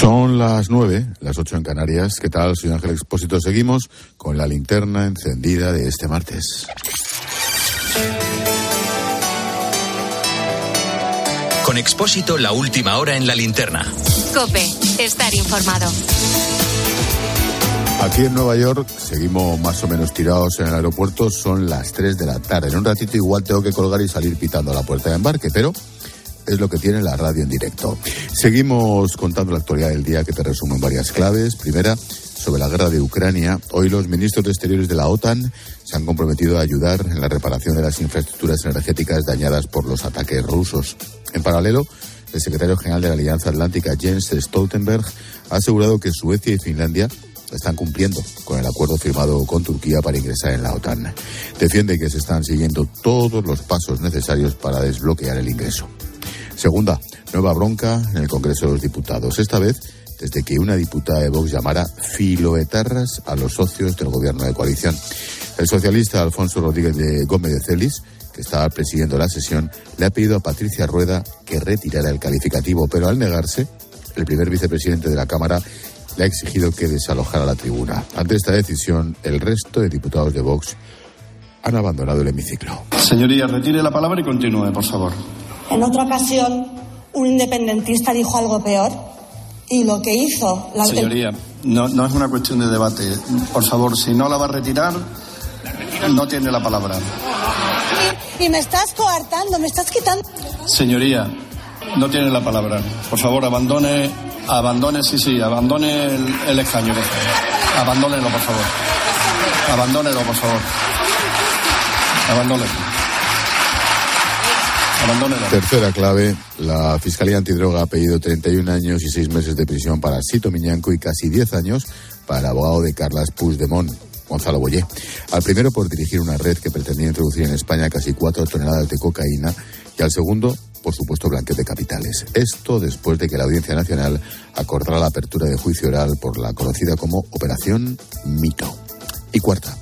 Son las nueve, las ocho en Canarias. ¿Qué tal? Soy Ángel Expósito. Seguimos con la linterna encendida de este martes. Con Expósito, la última hora en la linterna. Cope, estar informado. Aquí en Nueva York seguimos más o menos tirados en el aeropuerto. Son las tres de la tarde. En un ratito igual tengo que colgar y salir pitando a la puerta de embarque, pero es lo que tiene la radio en directo. Seguimos contando la actualidad del día que te resumo en varias claves. Primera, sobre la guerra de Ucrania. Hoy los ministros de Exteriores de la OTAN se han comprometido a ayudar en la reparación de las infraestructuras energéticas dañadas por los ataques rusos. En paralelo, el secretario general de la Alianza Atlántica, Jens Stoltenberg, ha asegurado que Suecia y Finlandia están cumpliendo con el acuerdo firmado con Turquía para ingresar en la OTAN. Defiende que se están siguiendo todos los pasos necesarios para desbloquear el ingreso. Segunda, nueva bronca en el Congreso de los Diputados. Esta vez desde que una diputada de Vox llamara filoetarras a los socios del gobierno de coalición. El socialista Alfonso Rodríguez de Gómez de Celis, que estaba presidiendo la sesión, le ha pedido a Patricia Rueda que retirara el calificativo, pero al negarse, el primer vicepresidente de la Cámara le ha exigido que desalojara la tribuna. Ante esta decisión, el resto de diputados de Vox han abandonado el hemiciclo. Señoría, retire la palabra y continúe, por favor. En otra ocasión, un independentista dijo algo peor y lo que hizo la Señoría, no, no es una cuestión de debate. Por favor, si no la va a retirar, no tiene la palabra. Y, y me estás coartando, me estás quitando. Señoría, no tiene la palabra. Por favor, abandone, abandone, sí, sí, abandone el, el escaño. por favor. Abandónelo, por favor. Abandónelo, por favor. Abandónelo. Tercera clave, la Fiscalía Antidroga ha pedido 31 años y 6 meses de prisión para Sito Miñanco y casi 10 años para el abogado de Carlas Puigdemont, Gonzalo Boyé. Al primero por dirigir una red que pretendía introducir en España casi 4 toneladas de cocaína y al segundo, por supuesto, blanqueo de capitales. Esto después de que la Audiencia Nacional acordara la apertura de juicio oral por la conocida como Operación Mito. Y cuarta,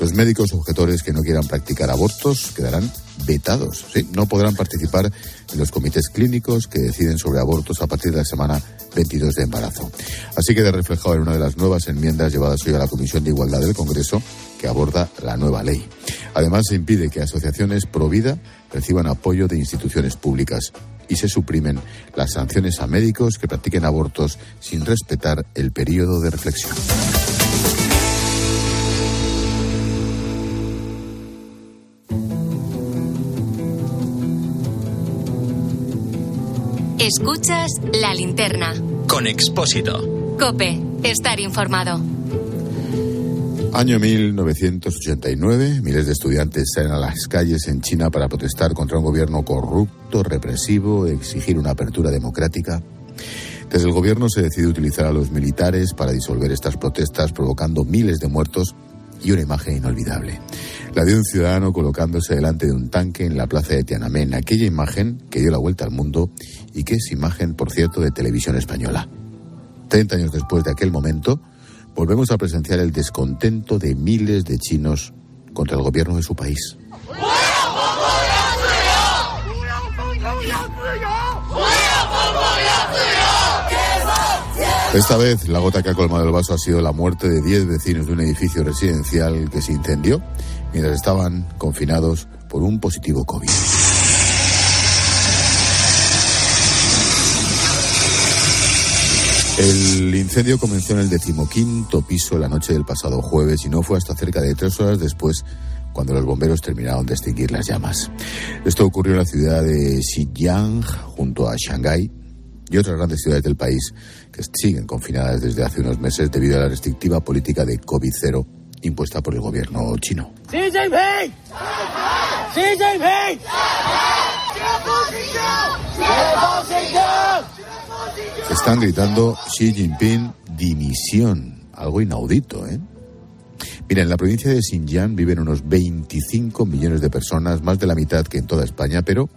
los médicos objetores que no quieran practicar abortos quedarán vetados. No podrán participar en los comités clínicos que deciden sobre abortos a partir de la semana 22 de embarazo. Así queda reflejado en una de las nuevas enmiendas llevadas hoy a la Comisión de Igualdad del Congreso que aborda la nueva ley. Además, se impide que asociaciones pro vida reciban apoyo de instituciones públicas y se suprimen las sanciones a médicos que practiquen abortos sin respetar el periodo de reflexión. Escuchas la linterna. Con Expósito. Cope, estar informado. Año 1989, miles de estudiantes salen a las calles en China para protestar contra un gobierno corrupto, represivo, exigir una apertura democrática. Desde el gobierno se decide utilizar a los militares para disolver estas protestas, provocando miles de muertos y una imagen inolvidable. La de un ciudadano colocándose delante de un tanque en la plaza de Tiananmen, aquella imagen que dio la vuelta al mundo y que es imagen, por cierto, de televisión española. Treinta años después de aquel momento, volvemos a presenciar el descontento de miles de chinos contra el gobierno de su país. Esta vez la gota que ha colmado el vaso ha sido la muerte de 10 vecinos de un edificio residencial que se incendió mientras estaban confinados por un positivo COVID. El incendio comenzó en el decimoquinto piso la noche del pasado jueves y no fue hasta cerca de tres horas después cuando los bomberos terminaron de extinguir las llamas. Esto ocurrió en la ciudad de Xinjiang, junto a Shanghái y otras grandes ciudades del país que siguen confinadas desde hace unos meses debido a la restrictiva política de COVID-0 impuesta por el gobierno chino. Están gritando Xi Jinping dimisión, algo inaudito, ¿eh? Mira, en la provincia de Xinjiang viven unos 25 millones de personas, más de la mitad que en toda España, pero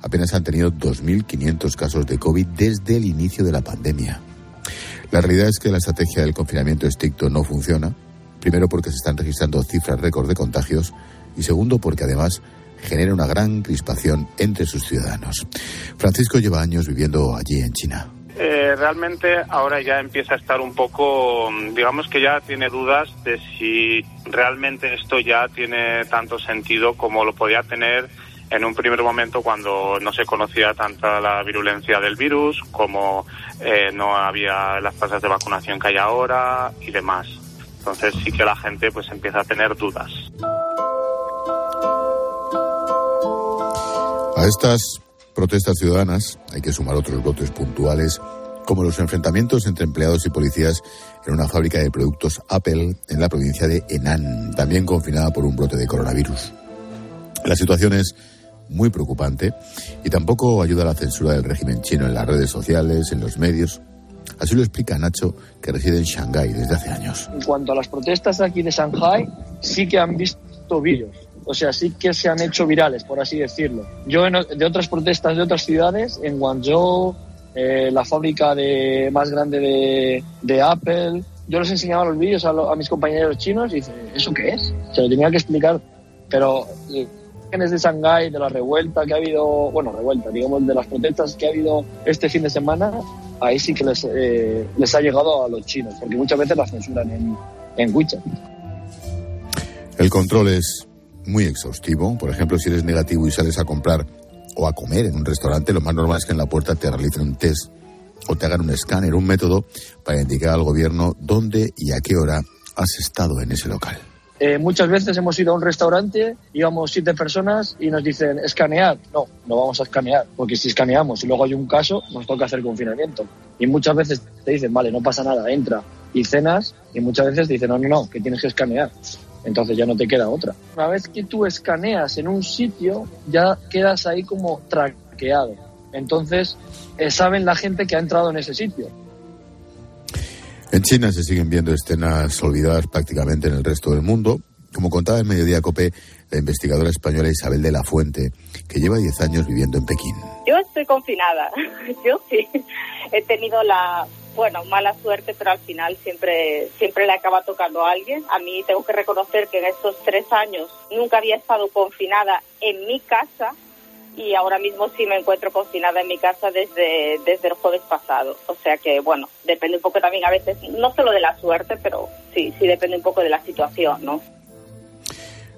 apenas han tenido 2.500 casos de COVID desde el inicio de la pandemia. La realidad es que la estrategia del confinamiento estricto no funciona, primero porque se están registrando cifras récord de contagios y segundo porque además genera una gran crispación entre sus ciudadanos. Francisco lleva años viviendo allí en China. Eh, realmente ahora ya empieza a estar un poco, digamos que ya tiene dudas de si realmente esto ya tiene tanto sentido como lo podía tener en un primer momento cuando no se conocía tanta la virulencia del virus, como eh, no había las tasas de vacunación que hay ahora y demás. Entonces sí que la gente pues empieza a tener dudas. A estas protestas ciudadanas hay que sumar otros brotes puntuales como los enfrentamientos entre empleados y policías en una fábrica de productos Apple en la provincia de Henan, también confinada por un brote de coronavirus. La situación es muy preocupante y tampoco ayuda la censura del régimen chino en las redes sociales, en los medios. Así lo explica Nacho, que reside en Shanghái desde hace años. En cuanto a las protestas aquí de Shanghái, sí que han visto vídeos. O sea, sí que se han hecho virales, por así decirlo. Yo de otras protestas de otras ciudades, en Guangzhou, eh, la fábrica de, más grande de, de Apple, yo les enseñaba los vídeos a, a, mis compañeros chinos y dice, ¿eso qué es? Se lo tenía que explicar, pero de Shanghái, de la revuelta que ha habido, bueno, revuelta, digamos, de las protestas que ha habido este fin de semana, ahí sí que les, eh, les ha llegado a los chinos, porque muchas veces las censuran en, en WeChat. El control es muy exhaustivo. Por ejemplo, si eres negativo y sales a comprar o a comer en un restaurante, lo más normal es que en la puerta te realicen un test o te hagan un escáner, un método para indicar al gobierno dónde y a qué hora has estado en ese local. Eh, muchas veces hemos ido a un restaurante, íbamos siete personas y nos dicen escanear. No, no vamos a escanear, porque si escaneamos y luego hay un caso, nos toca hacer confinamiento. Y muchas veces te dicen, vale, no pasa nada, entra y cenas, y muchas veces te dicen, no, no, no, que tienes que escanear. Entonces ya no te queda otra. Una vez que tú escaneas en un sitio, ya quedas ahí como traqueado. Entonces, eh, saben la gente que ha entrado en ese sitio. En China se siguen viendo escenas olvidadas prácticamente en el resto del mundo. Como contaba en Mediodía Cope, la investigadora española Isabel de la Fuente, que lleva 10 años viviendo en Pekín. Yo estoy confinada. Yo sí. He tenido la, bueno, mala suerte, pero al final siempre, siempre le acaba tocando a alguien. A mí tengo que reconocer que en estos tres años nunca había estado confinada en mi casa y ahora mismo sí me encuentro confinada en mi casa desde, desde el jueves pasado. O sea que, bueno, depende un poco también a veces, no solo de la suerte, pero sí, sí depende un poco de la situación, ¿no?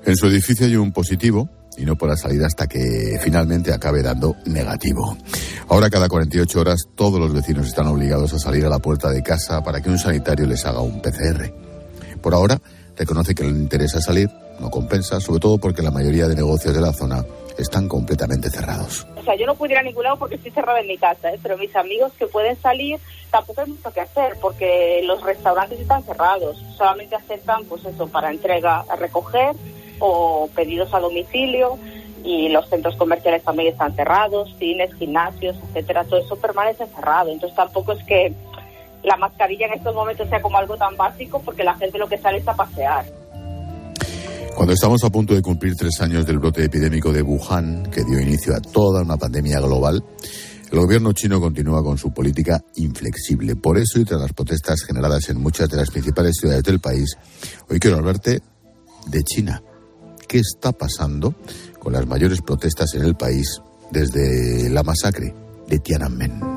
En su edificio hay un positivo y no podrá salir hasta que finalmente acabe dando negativo. Ahora cada 48 horas todos los vecinos están obligados a salir a la puerta de casa para que un sanitario les haga un PCR. Por ahora reconoce que le interesa salir, no compensa, sobre todo porque la mayoría de negocios de la zona están completamente cerrados. O sea, yo no puedo ir a ningún lado porque estoy cerrada en mi casa, ¿eh? pero mis amigos que pueden salir tampoco hay mucho que hacer porque los restaurantes están cerrados. Solamente aceptan, pues eso, para entrega a recoger o pedidos a domicilio y los centros comerciales también están cerrados, cines, gimnasios, etcétera, todo eso permanece cerrado. Entonces tampoco es que la mascarilla en estos momentos sea como algo tan básico porque la gente lo que sale es a pasear. Cuando estamos a punto de cumplir tres años del brote epidémico de Wuhan, que dio inicio a toda una pandemia global, el gobierno chino continúa con su política inflexible. Por eso, y tras las protestas generadas en muchas de las principales ciudades del país, hoy quiero hablarte de China. ¿Qué está pasando con las mayores protestas en el país desde la masacre de Tiananmen?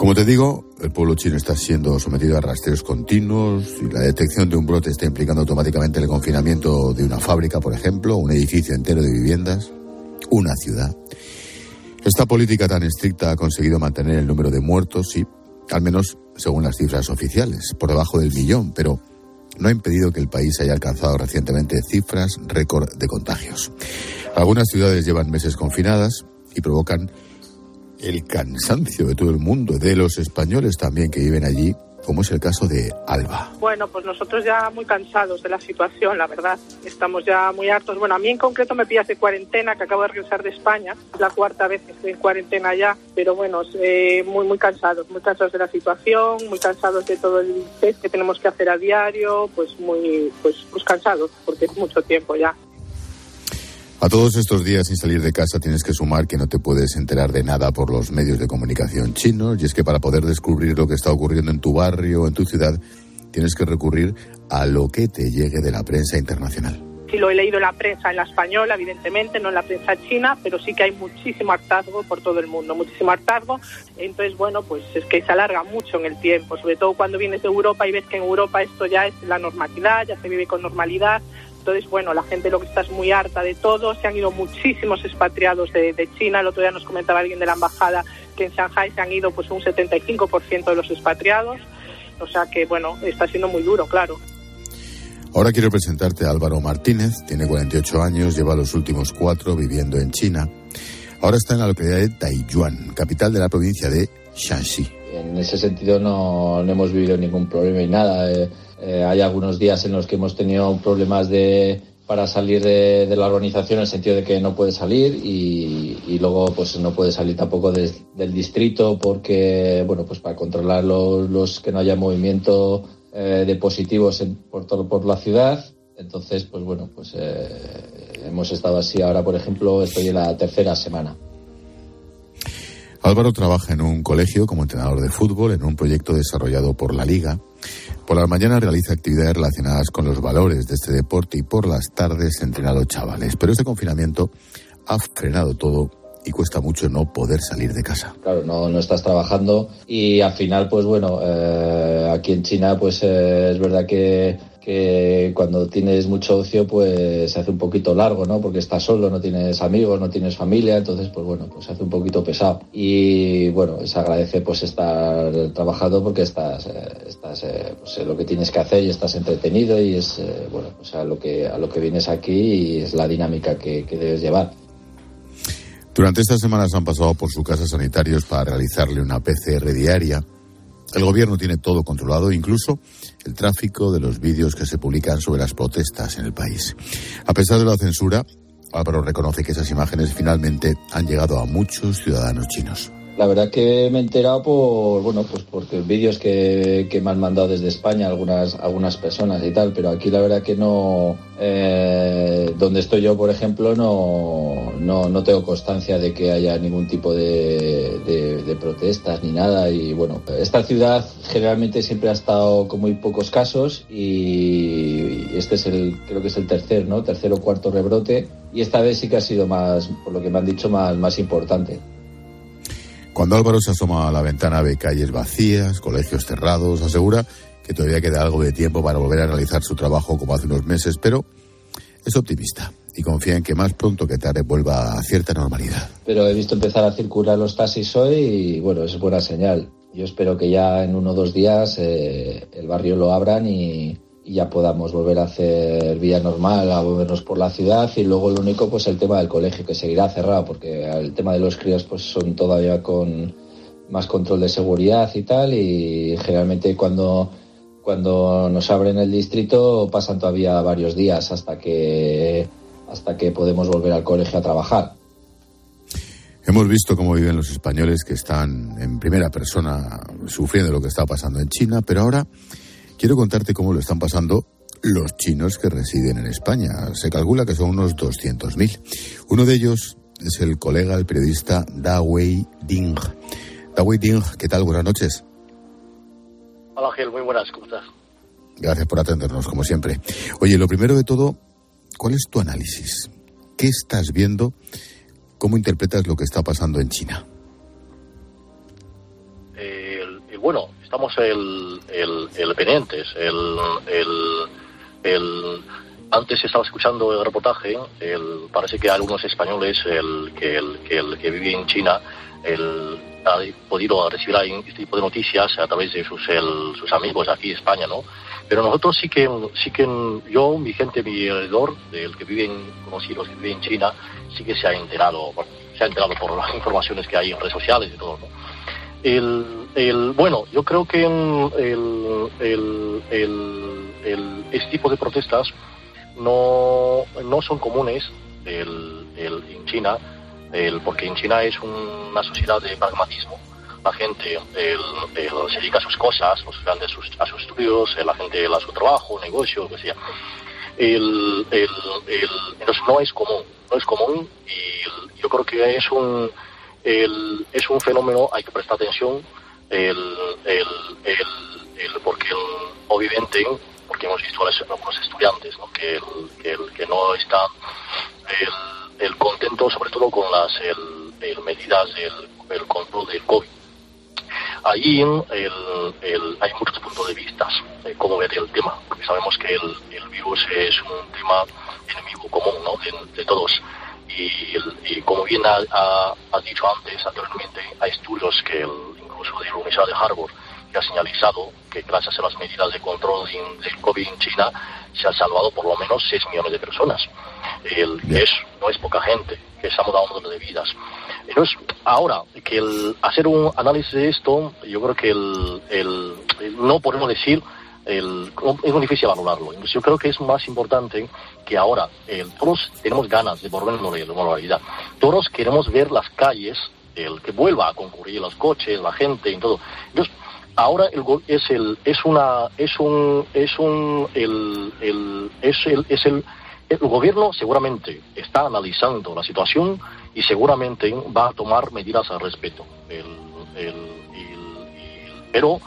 Como te digo, el pueblo chino está siendo sometido a rastreos continuos y la detección de un brote está implicando automáticamente el confinamiento de una fábrica, por ejemplo, un edificio entero de viviendas, una ciudad. Esta política tan estricta ha conseguido mantener el número de muertos, sí, al menos según las cifras oficiales, por debajo del millón, pero no ha impedido que el país haya alcanzado recientemente cifras récord de contagios. Algunas ciudades llevan meses confinadas y provocan el cansancio de todo el mundo, de los españoles también que viven allí, como es el caso de Alba. Bueno, pues nosotros ya muy cansados de la situación, la verdad. Estamos ya muy hartos. Bueno, a mí en concreto me pillas de cuarentena, que acabo de regresar de España. Es la cuarta vez que estoy en cuarentena ya, pero bueno, eh, muy, muy cansados. Muy cansados de la situación, muy cansados de todo el test que tenemos que hacer a diario, pues muy, pues, pues cansados, porque es mucho tiempo ya. A todos estos días sin salir de casa tienes que sumar que no te puedes enterar de nada por los medios de comunicación chinos y es que para poder descubrir lo que está ocurriendo en tu barrio o en tu ciudad tienes que recurrir a lo que te llegue de la prensa internacional. sí lo he leído en la prensa, en la española, evidentemente, no en la prensa china, pero sí que hay muchísimo hartazgo por todo el mundo, muchísimo hartazgo. Entonces, bueno, pues es que se alarga mucho en el tiempo, sobre todo cuando vienes de Europa y ves que en Europa esto ya es la normalidad, ya se vive con normalidad. Entonces, bueno, la gente lo que está es muy harta de todo. Se han ido muchísimos expatriados de, de China. El otro día nos comentaba alguien de la embajada que en Shanghai se han ido pues un 75% de los expatriados. O sea que, bueno, está siendo muy duro, claro. Ahora quiero presentarte a Álvaro Martínez, tiene 48 años, lleva los últimos cuatro viviendo en China. Ahora está en la localidad de Taiyuan, capital de la provincia de Shanxi. En ese sentido no, no hemos vivido ningún problema y nada. Eh, eh, hay algunos días en los que hemos tenido problemas de, para salir de, la organización en el sentido de que no puede salir y, luego pues no puede salir tampoco de, del distrito porque bueno pues para controlar los, los que no haya movimiento eh, de positivos en, por todo por la ciudad. Entonces pues bueno pues eh, hemos estado así. Ahora por ejemplo estoy en la tercera semana. Álvaro trabaja en un colegio como entrenador de fútbol en un proyecto desarrollado por la Liga. Por las mañanas realiza actividades relacionadas con los valores de este deporte y por las tardes entrena a los chavales. Pero este confinamiento ha frenado todo y cuesta mucho no poder salir de casa. Claro, no, no estás trabajando y al final, pues bueno, eh, aquí en China, pues eh, es verdad que que cuando tienes mucho ocio pues se hace un poquito largo, ¿no? Porque estás solo, no tienes amigos, no tienes familia, entonces pues bueno, pues se hace un poquito pesado. Y bueno, se agradece pues estar trabajando porque estás, eh, estás eh, pues, lo que tienes que hacer y estás entretenido y es eh, bueno, pues a lo que a lo que vienes aquí y es la dinámica que, que debes llevar. Durante estas semanas han pasado por su casa sanitarios para realizarle una PCR diaria. El gobierno tiene todo controlado, incluso el tráfico de los vídeos que se publican sobre las protestas en el país. A pesar de la censura, Álvaro reconoce que esas imágenes finalmente han llegado a muchos ciudadanos chinos. La verdad que me he enterado por, bueno, pues porque vídeos que, que me han mandado desde España algunas, algunas personas y tal, pero aquí la verdad que no, eh, donde estoy yo, por ejemplo, no, no, no, tengo constancia de que haya ningún tipo de, protestas ni nada. Y bueno, esta ciudad generalmente siempre ha estado con muy pocos casos y este es el, creo que es el tercer, ¿no? Tercer o cuarto rebrote. Y esta vez sí que ha sido más, por lo que me han dicho, más, más importante. Cuando Álvaro se asoma a la ventana ve calles vacías, colegios cerrados, asegura que todavía queda algo de tiempo para volver a realizar su trabajo como hace unos meses, pero es optimista y confía en que más pronto que tarde vuelva a cierta normalidad. Pero he visto empezar a circular los taxis hoy y bueno, es buena señal. Yo espero que ya en uno o dos días eh, el barrio lo abran y, y ya podamos volver a hacer vía normal, a movernos por la ciudad y luego lo único pues el tema del colegio que seguirá cerrado porque el tema de los críos pues son todavía con más control de seguridad y tal y generalmente cuando cuando nos abren el distrito pasan todavía varios días hasta que hasta que podemos volver al colegio a trabajar. Hemos visto cómo viven los españoles que están en primera persona sufriendo lo que está pasando en China, pero ahora Quiero contarte cómo lo están pasando los chinos que residen en España. Se calcula que son unos 200.000. Uno de ellos es el colega, el periodista Da Wei Ding. Da Wei Ding, ¿qué tal? Buenas noches. Hola, Gil, muy buenas, ¿cómo estás? Gracias por atendernos, como siempre. Oye, lo primero de todo, ¿cuál es tu análisis? ¿Qué estás viendo? ¿Cómo interpretas lo que está pasando en China? Bueno, estamos el, el, el pendientes. El, el, el, antes estaba escuchando el reportaje, el, parece que algunos españoles el, que, el, que, el, que viven en China el, ha podido recibir este tipo de noticias a través de sus, el, sus amigos aquí en España, ¿no? Pero nosotros sí que, sí que yo, mi gente, mi alrededor, del que viven, conocidos que viven en China, sí que se ha enterado, se ha enterado por las informaciones que hay en redes sociales y todo, ¿no? El, el, bueno, yo creo que el, el, este tipo de protestas no, no son comunes el, el, en China, el, porque en China es un, una sociedad de pragmatismo. La gente se dedica a sus cosas, sus, a sus estudios, la gente a su trabajo, negocio, lo que sea. Entonces no es común, no es común y yo creo que es un, el, es un fenómeno, hay que prestar atención, el, el, porque obviamente, porque hemos visto a algunos estudiantes ¿no? que, el, que, no están el, contento sobre todo con las medidas del control del COVID. Allí hay muchos puntos de vista de cómo ver el tema, porque sabemos que el, virus es un tema enemigo común ¿no? de, todos. Y, como bien ha, dicho antes, anteriormente, hay estudios que incluso de la Universidad de Harvard que ha señalizado que gracias a las medidas de control del COVID en China se han salvado por lo menos 6 millones de personas. El, es, no es poca gente, que estamos dando de vidas. Entonces, ahora, que el hacer un análisis de esto, yo creo que el, no podemos decir, el, es muy difícil valorarlo. Yo creo que es más importante que ahora todos tenemos ganas de volver a la normalidad. Todos queremos ver las calles, el que vuelva a concurrir los coches, la gente y todo. Entonces, ahora el es el es una es un es un el, el es el es el el gobierno seguramente está analizando la situación y seguramente va a tomar medidas al respecto. pero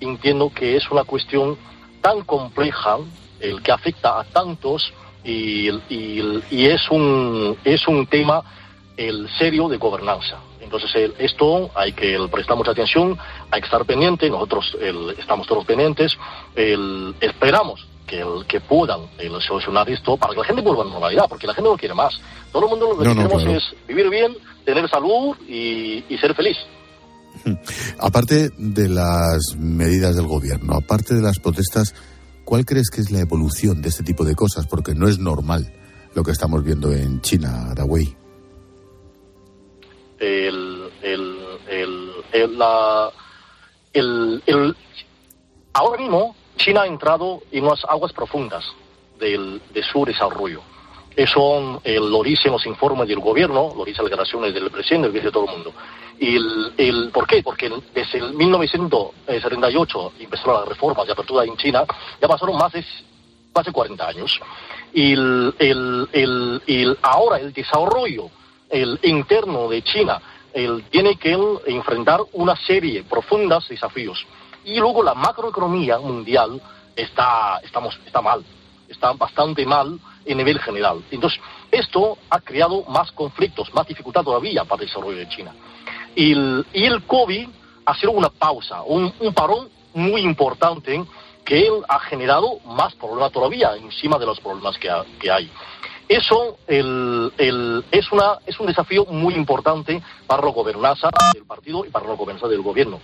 entiendo que es una cuestión tan compleja el que afecta a tantos y, y, es un es un tema el serio de gobernanza. Entonces esto hay que prestar mucha atención, hay que estar pendiente, nosotros estamos todos pendientes, esperamos que, el, que puedan solucionar esto para que la gente vuelva a la normalidad, porque la gente no quiere más. Todo el mundo lo que queremos es vivir bien, tener salud y, ser feliz. Aparte de las medidas del gobierno, aparte de las protestas, ¿cuál crees que es la evolución de este tipo de cosas? Porque no es normal lo que estamos viendo en China, Dawei. El, ahora mismo China ha entrado en unas aguas profundas del, de su desarrollo. Eso eh, lo dicen los informes del gobierno, lo dicen las declaraciones del presidente, lo dice todo el mundo. Y el, ¿Por qué? Porque desde el 1978 empezaron las reformas de apertura en China, ya pasaron más de, más de 40 años. Y el, el, el, ahora el desarrollo el interno de China el, tiene que enfrentar una serie de profundos desafíos y luego la macroeconomía mundial está, estamos, está mal, está bastante mal en nivel general. Entonces, esto ha creado más conflictos, más dificultad todavía para el desarrollo de China. Y el, y el COVID ha sido una pausa, un, parón muy importante que ha generado más problemas todavía encima de los problemas que, que hay. Eso el, el, es, una, es un desafío muy importante para la gobernanza del partido y para la gobernanza del gobierno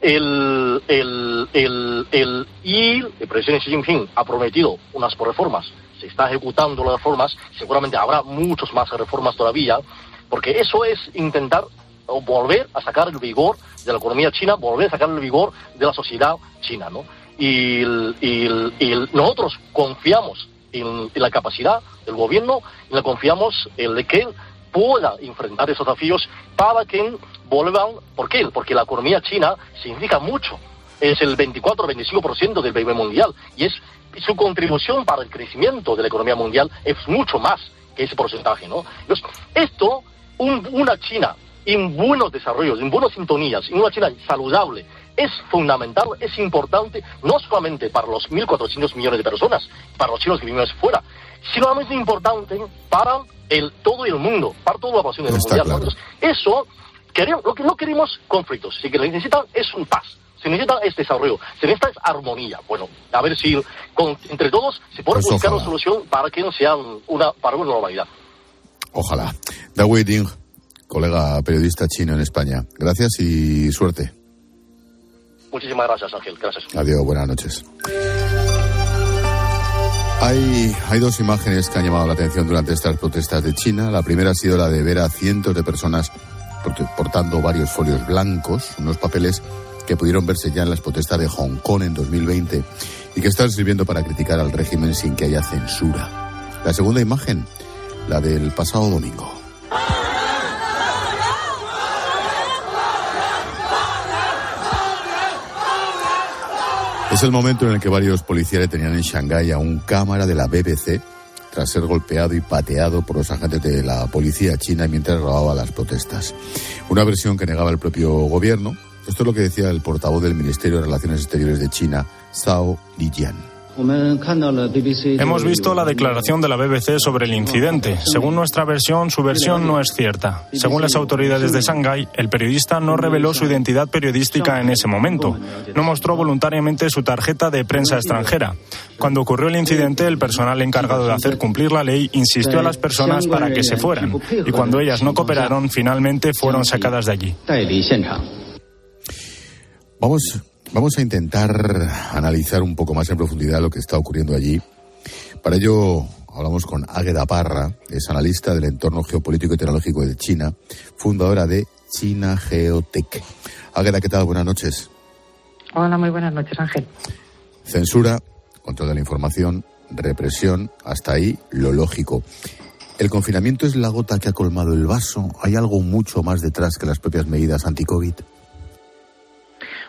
el, el, el, el, y el presidente Xi Jinping ha prometido unas reformas, se está ejecutando las reformas, seguramente habrá muchas más reformas todavía, porque eso es intentar volver a sacar el vigor de la economía china, volver a sacar el vigor de la sociedad china, ¿no? Y, nosotros confiamos en, la capacidad del gobierno, y le confiamos en que pueda enfrentar esos desafíos para que vuelvan. ¿Por qué? Porque la economía china significa mucho. Es el 24-25% del PIB mundial y es su contribución para el crecimiento de la economía mundial es mucho más que ese porcentaje, ¿no? Entonces, esto, una China en buenos desarrollos, en buenas sintonías, en una China saludable, es fundamental, es importante, no solamente para los 1.400 millones de personas, para los chinos que viven fuera, sino es importante para el, todo el mundo, para toda la población del mundial. eso, queremos, lo que no queremos conflictos, si que necesitan es un paz. Se necesita es desarrollo, se necesita es armonía. Bueno, a ver si entre todos se puede pues buscar una solución para que no sea una, para una normalidad. Ojalá. Da Ding, colega periodista chino en España. Gracias y suerte. Muchísimas gracias, Ángel. Gracias. Adiós, buenas noches. Hay, hay dos imágenes que han llamado la atención durante estas protestas de China. La primera ha sido la de ver a cientos de personas portando varios folios blancos, unos papeles que pudieron verse ya en las protestas de Hong Kong en 2020 y que están sirviendo para criticar al régimen sin que haya censura. La segunda imagen, la del pasado domingo. Es el momento en el que varios policías detenían en Shanghái a un cámara de la BBC tras ser golpeado y pateado por los agentes de la policía china mientras grababa las protestas. Una versión que negaba el propio gobierno. Esto es lo que decía el portavoz del Ministerio de Relaciones Exteriores de China, Zhao Lijian. Hemos visto la declaración de la BBC sobre el incidente. Según nuestra versión, su versión no es cierta. Según las autoridades de Shanghái, el periodista no reveló su identidad periodística en ese momento. No mostró voluntariamente su tarjeta de prensa extranjera. Cuando ocurrió el incidente, el personal encargado de hacer cumplir la ley insistió a las personas para que se fueran. Y cuando ellas no cooperaron, finalmente fueron sacadas de allí. Vamos Vamos a intentar analizar un poco más en profundidad lo que está ocurriendo allí. Para ello hablamos con Águeda Parra, es analista del entorno geopolítico y tecnológico de China, fundadora de China Geotech. Águeda, ¿qué tal? Buenas noches. Hola, muy buenas noches, Ángel. Censura, control de la información, represión, hasta ahí lo lógico. ¿El confinamiento es la gota que ha colmado el vaso? ¿Hay algo mucho más detrás que las propias medidas anti-COVID?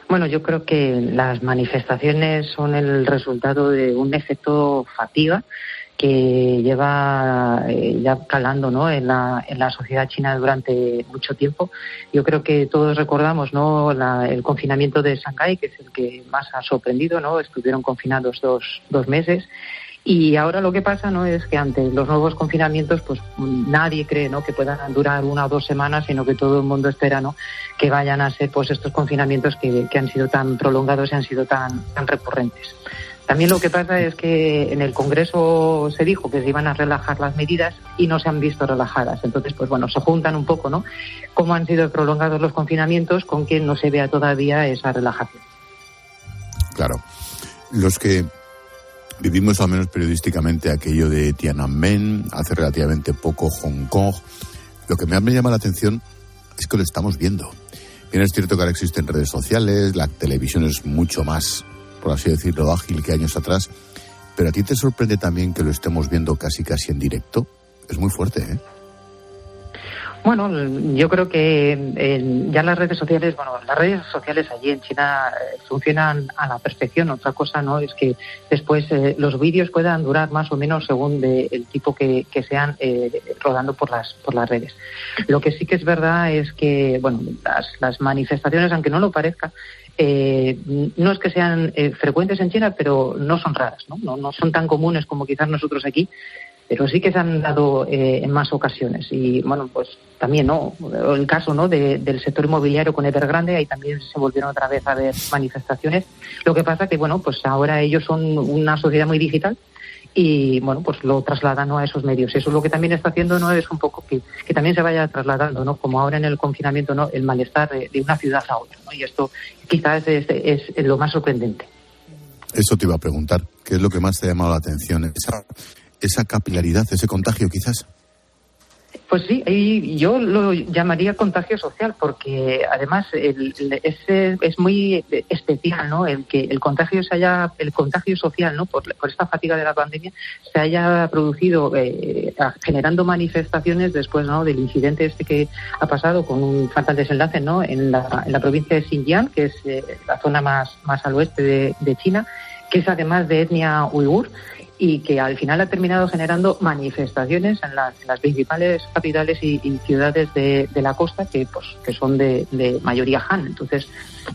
Bueno, yo creo que las manifestaciones son el resultado de un efecto fatiga que lleva eh, ya calando ¿no? en, la, en la sociedad china durante mucho tiempo. Yo creo que todos recordamos ¿no? el confinamiento de Shanghái, que es el que más ha sorprendido. ¿no? Estuvieron confinados dos, dos meses y ahora lo que pasa no es que ante los nuevos confinamientos, pues nadie cree ¿no? que puedan durar una o dos semanas, sino que todo el mundo espera ¿no? que vayan a ser pues estos confinamientos que, han sido tan prolongados y han sido tan, tan recurrentes. También lo que pasa es que en el Congreso se dijo que se iban a relajar las medidas y no se han visto relajadas. Entonces, pues bueno, se juntan un poco, ¿no? Cómo han sido prolongados los confinamientos con que no se vea todavía esa relajación. Claro. Los que Vivimos al menos periodísticamente aquello de Tiananmen, hace relativamente poco Hong Kong. Lo que me llama la atención es que lo estamos viendo. Bien es cierto que ahora existen redes sociales, la televisión es mucho más, por así decirlo, ágil que años atrás, pero a ti te sorprende también que lo estemos viendo casi casi en directo. Es muy fuerte, ¿eh? Bueno, yo creo que eh, ya las redes sociales, bueno, las redes sociales allí en China eh, funcionan a la perfección. Otra cosa no es que después eh, los vídeos puedan durar más o menos según el tipo que, sean rodando por las por las redes. Lo que sí que es verdad es que, bueno, las, manifestaciones, aunque no lo parezca, no es que sean frecuentes en China, pero no son raras, ¿no? ¿no? ¿no? son tan comunes como quizás nosotros aquí, pero sí que se han dado eh, en más ocasiones. Y bueno, pues también, ¿no? El caso, ¿no? del sector inmobiliario con Evergrande, ahí también se volvieron otra vez a ver manifestaciones. Lo que pasa que, bueno, pues ahora ellos son una sociedad muy digital y bueno pues lo trasladan a esos medios eso es lo que también está haciendo no es un poco que, también se vaya trasladando no como ahora en el confinamiento no el malestar de, una ciudad a otra ¿no? y esto quizás es, es, lo más sorprendente eso te iba a preguntar qué es lo que más te ha llamado la atención esa esa capilaridad, ese contagio quizás? Pues sí, yo lo llamaría contagio social porque además es, es, muy especial, ¿no? El que el contagio se haya, el contagio social, ¿no? Por, esta fatiga de la pandemia se haya producido eh, generando manifestaciones después, ¿no? Del incidente este que ha pasado con un fatal desenlace, ¿no? En la, en la provincia de Xinjiang, que es eh, la zona más más al oeste de, de China, que es además de etnia uigur y que al final ha terminado generando manifestaciones en, las principales capitales y, ciudades de, la costa que pues que son de, mayoría Han. Entonces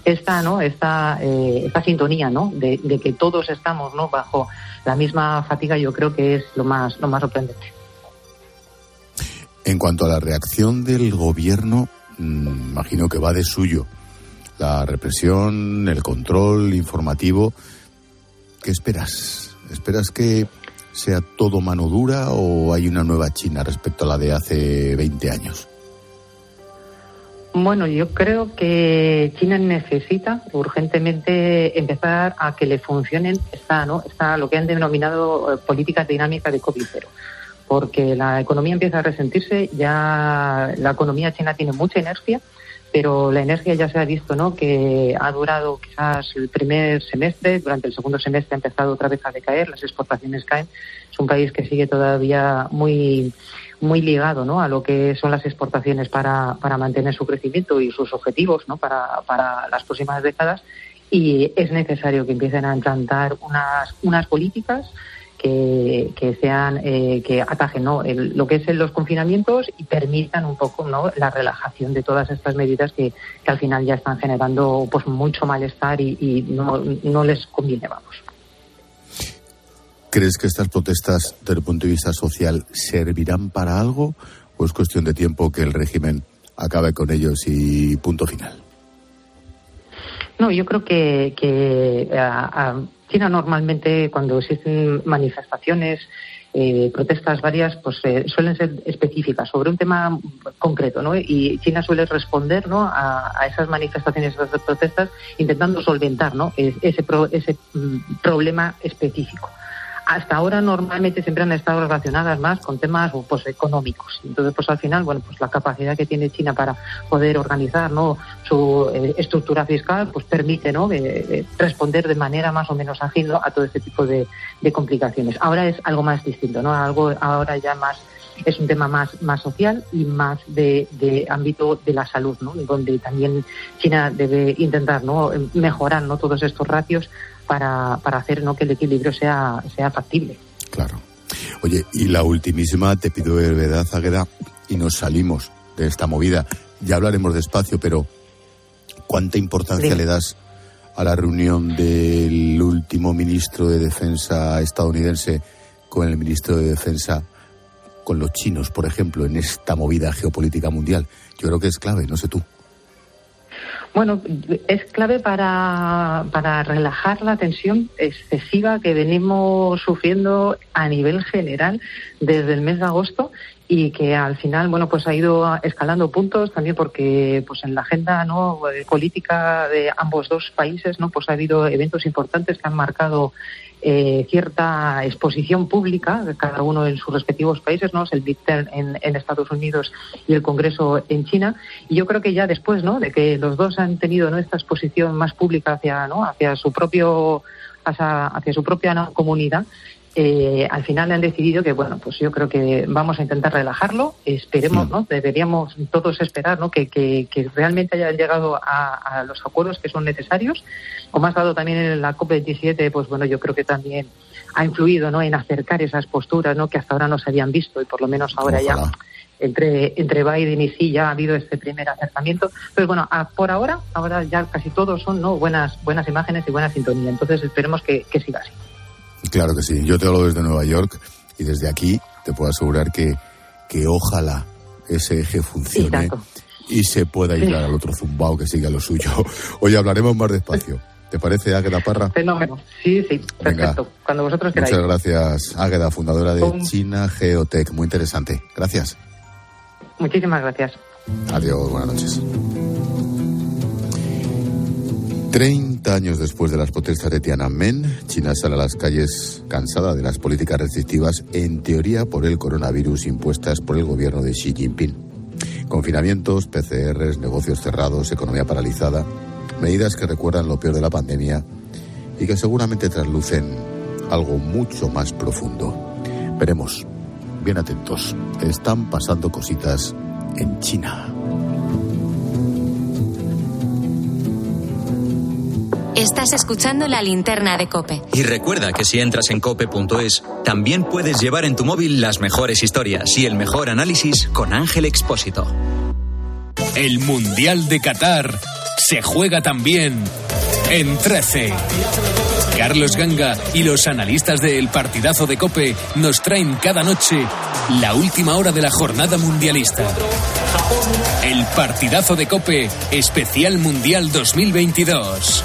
esta no esta eh, esta sintonía no de, que todos estamos no bajo la misma fatiga yo creo que es lo más lo más sorprendente. En cuanto a la reacción del gobierno, mm, imagino que va de suyo. La represión, el control informativo. ¿Qué esperas? ¿Esperas que sea todo mano dura o hay una nueva China respecto a la de hace 20 años? Bueno, yo creo que China necesita urgentemente empezar a que le funcionen esta, ¿no? esta lo que han denominado eh, políticas dinámicas de COVID 0 porque la economía empieza a resentirse, ya la economía china tiene mucha inercia pero la energía ya se ha visto ¿no? que ha durado quizás el primer semestre, durante el segundo semestre ha empezado otra vez a decaer, las exportaciones caen. Es un país que sigue todavía muy muy ligado ¿no? a lo que son las exportaciones para, para mantener su crecimiento y sus objetivos ¿no? para, para las próximas décadas y es necesario que empiecen a implantar unas, unas políticas que, sean eh, que atajen ¿no? lo que es los confinamientos y permitan un poco ¿no? la relajación de todas estas medidas que, al final ya están generando pues mucho malestar y, no, no les conviene vamos ¿Crees que estas protestas, desde el punto de vista social, servirán para algo o es cuestión de tiempo que el régimen acabe con ellos y punto final? No, yo creo que, que a, China normalmente cuando existen manifestaciones, eh, protestas varias, pues eh, suelen ser específicas sobre un tema concreto, ¿no? Y China suele responder, ¿no? A, esas manifestaciones, a esas protestas, intentando solventar, ¿no? Ese, ese mm, problema específico hasta ahora normalmente siempre han estado relacionadas más con temas pues, económicos. Entonces, pues al final, bueno, pues la capacidad que tiene China para poder organizar su eh, estructura fiscal, pues permite ¿no? responder de manera más o menos ágil a todo este tipo de, complicaciones. Ahora es algo más distinto, ¿no? Algo ahora ya más es un tema más, más social y más de, de ámbito de la salud, ¿no? donde también China debe intentar ¿no? mejorar ¿no? todos estos ratios para, para hacer ¿no? que el equilibrio sea, sea factible. Claro. Oye, y la ultimísima, te pido de verdad, Águeda, y nos salimos de esta movida. Ya hablaremos despacio, pero ¿cuánta importancia le das a la reunión del último ministro de Defensa estadounidense con el ministro de Defensa con los chinos, por ejemplo, en esta movida geopolítica mundial? Yo creo que es clave, no sé tú. Bueno, es clave para, para relajar la tensión excesiva que venimos sufriendo a nivel general desde el mes de agosto y que al final bueno pues ha ido escalando puntos también porque pues en la agenda no política de ambos dos países no pues ha habido eventos importantes que han marcado eh, cierta exposición pública, cada uno en sus respectivos países, ¿no? el Big Ten en, Estados Unidos y el Congreso en China. Y yo creo que ya después, ¿no? De que los dos han tenido esta exposición más pública hacia, su propio hacia su propia comunidad, eh, al final han decidido que, bueno, pues yo creo que vamos a intentar relajarlo, esperemos, ¿no? Deberíamos todos esperar, ¿no? Que, que, realmente hayan llegado a, los acuerdos que son necesarios. Como ha estado también en la COP27, pues bueno, yo creo que también ha influido, ¿no? En acercar esas posturas, ¿no? Que hasta ahora no se habían visto y por lo menos ahora ya entre, entre Biden y sí ya ha habido este primer acercamiento. Pero bueno, por ahora, ahora ya casi todos son, ¿no? Buenas, buenas imágenes y buena sintonía. Entonces esperemos que siga así. Claro que sí. Yo te hablo desde Nueva York y desde aquí te puedo asegurar que, que ojalá ese eje funcione y se pueda ir al otro zumbao que siga lo suyo. Hoy hablaremos más despacio. ¿Te parece, Águeda Parra? Fenómeno. Sí, sí, perfecto. Cuando vosotros queráis. Muchas gracias, Águeda, fundadora de China Geotech. Muy interesante. Gracias. Muchísimas gracias. Adiós, buenas noches. 30 años después de las protestas de Tiananmen, China sale a las calles cansada de las políticas restrictivas, en teoría por el coronavirus impuestas por el gobierno de Xi Jinping. Confinamientos, PCRs, negocios cerrados, economía paralizada, medidas que recuerdan lo peor de la pandemia y que seguramente traslucen algo mucho más profundo. Veremos, bien atentos, están pasando cositas en China. Estás escuchando la linterna de Cope. Y recuerda que si entras en cope.es, también puedes llevar en tu móvil las mejores historias y el mejor análisis con Ángel Expósito. El Mundial de Qatar se juega también en 13. Carlos Ganga y los analistas del partidazo de Cope nos traen cada noche la última hora de la jornada mundialista. El partidazo de Cope, especial Mundial 2022.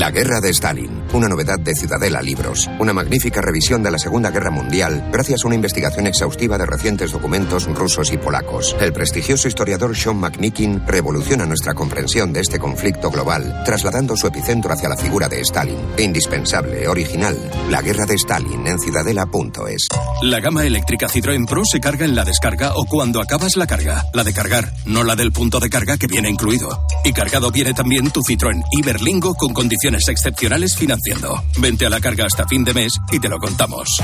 La Guerra de Stalin, una novedad de Ciudadela Libros. Una magnífica revisión de la Segunda Guerra Mundial gracias a una investigación exhaustiva de recientes documentos rusos y polacos. El prestigioso historiador Sean McNikin revoluciona nuestra comprensión de este conflicto global, trasladando su epicentro hacia la figura de Stalin. Indispensable, original. La Guerra de Stalin en ciudadela.es. La gama eléctrica Citroën Pro se carga en la descarga o cuando acabas la carga. La de cargar, no la del punto de carga que viene incluido. Y cargado viene también tu Citroën Iberlingo con condiciones excepcionales financiando. Vente a la carga hasta fin de mes y te lo contamos.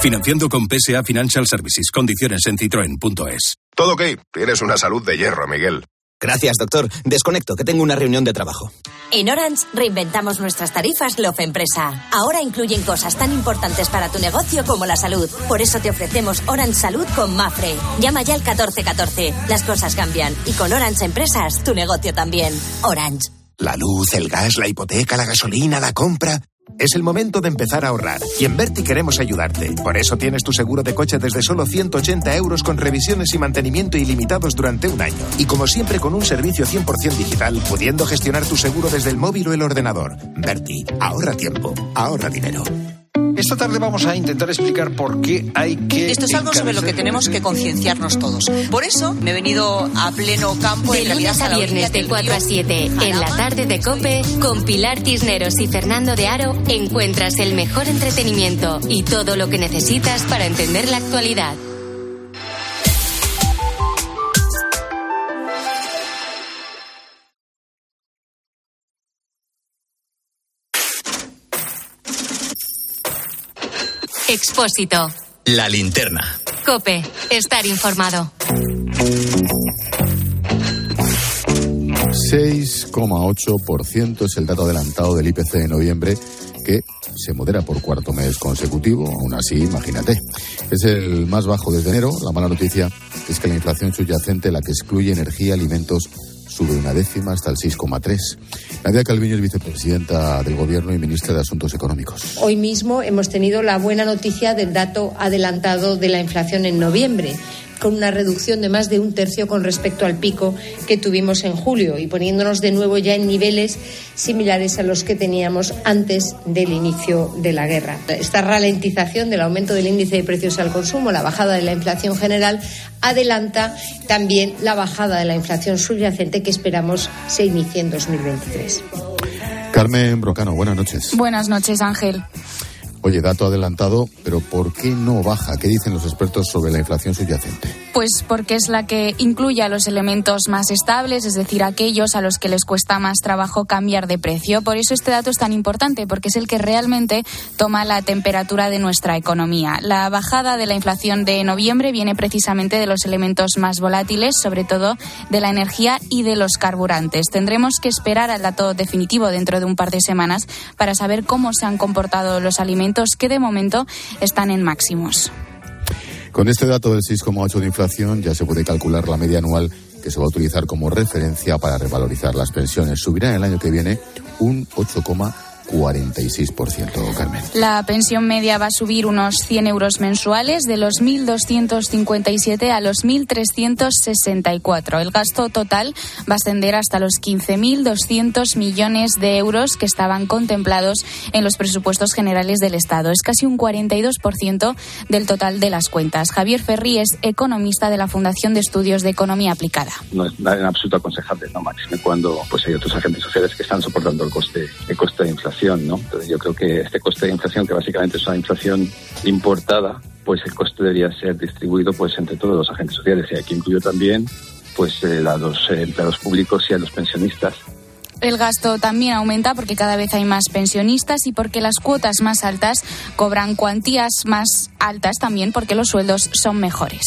Financiando con PSA Financial Services. Condiciones en citroen.es. Todo ok. Tienes una salud de hierro, Miguel. Gracias, doctor. Desconecto, que tengo una reunión de trabajo. En Orange reinventamos nuestras tarifas Love Empresa. Ahora incluyen cosas tan importantes para tu negocio como la salud. Por eso te ofrecemos Orange Salud con Mafre. Llama ya al 1414. Las cosas cambian y con Orange Empresas tu negocio también. Orange. La luz, el gas, la hipoteca, la gasolina, la compra. Es el momento de empezar a ahorrar y en Berti queremos ayudarte. Por eso tienes tu seguro de coche desde solo 180 euros con revisiones y mantenimiento ilimitados durante un año. Y como siempre con un servicio 100% digital, pudiendo gestionar tu seguro desde el móvil o el ordenador. Berti, ahorra tiempo, ahorra dinero. Esta tarde vamos a intentar explicar por qué hay que. Esto es algo sobre lo que tenemos que concienciarnos todos. Por eso me he venido a pleno campo. De lunes a viernes de 4 a 7 en la tarde de Cope con Pilar Tisneros y Fernando de Aro encuentras el mejor entretenimiento y todo lo que necesitas para entender la actualidad. Expósito. La linterna. Cope. Estar informado. 6,8% es el dato adelantado del IPC de noviembre que se modera por cuarto mes consecutivo. Aún así, imagínate. Es el más bajo desde enero. La mala noticia es que la inflación subyacente, la que excluye energía, alimentos, sube una décima hasta el 6,3. Nadia Calviño es vicepresidenta del Gobierno y ministra de Asuntos Económicos. Hoy mismo hemos tenido la buena noticia del dato adelantado de la inflación en noviembre con una reducción de más de un tercio con respecto al pico que tuvimos en julio y poniéndonos de nuevo ya en niveles similares a los que teníamos antes del inicio de la guerra. Esta ralentización del aumento del índice de precios al consumo, la bajada de la inflación general, adelanta también la bajada de la inflación subyacente que esperamos se inicie en 2023. Carmen Brocano, buenas noches. Buenas noches, Ángel. Oye, dato adelantado, pero ¿por qué no baja? ¿Qué dicen los expertos sobre la inflación subyacente? Pues porque es la que incluye a los elementos más estables, es decir, aquellos a los que les cuesta más trabajo cambiar de precio. Por eso este dato es tan importante, porque es el que realmente toma la temperatura de nuestra economía. La bajada de la inflación de noviembre viene precisamente de los elementos más volátiles, sobre todo de la energía y de los carburantes. Tendremos que esperar al dato definitivo dentro de un par de semanas para saber cómo se han comportado los alimentos que de momento están en máximos. Con este dato del 6,8 de inflación ya se puede calcular la media anual que se va a utilizar como referencia para revalorizar las pensiones. Subirá el año que viene un 8,4%. 46%, Carmen. La pensión media va a subir unos 100 euros mensuales, de los 1.257 a los 1.364. El gasto total va a ascender hasta los 15.200 millones de euros que estaban contemplados en los presupuestos generales del Estado. Es casi un 42% del total de las cuentas. Javier Ferri es economista de la Fundación de Estudios de Economía Aplicada. No es en absoluto aconsejable, no máximo cuando pues hay otros agentes sociales que están soportando el coste, el coste de inflación ¿no? Entonces yo creo que este coste de inflación, que básicamente es una inflación importada, pues el coste debería ser distribuido pues entre todos los agentes sociales y aquí incluyo también pues eh, a los eh, empleados públicos y a los pensionistas. El gasto también aumenta porque cada vez hay más pensionistas y porque las cuotas más altas cobran cuantías más altas también porque los sueldos son mejores.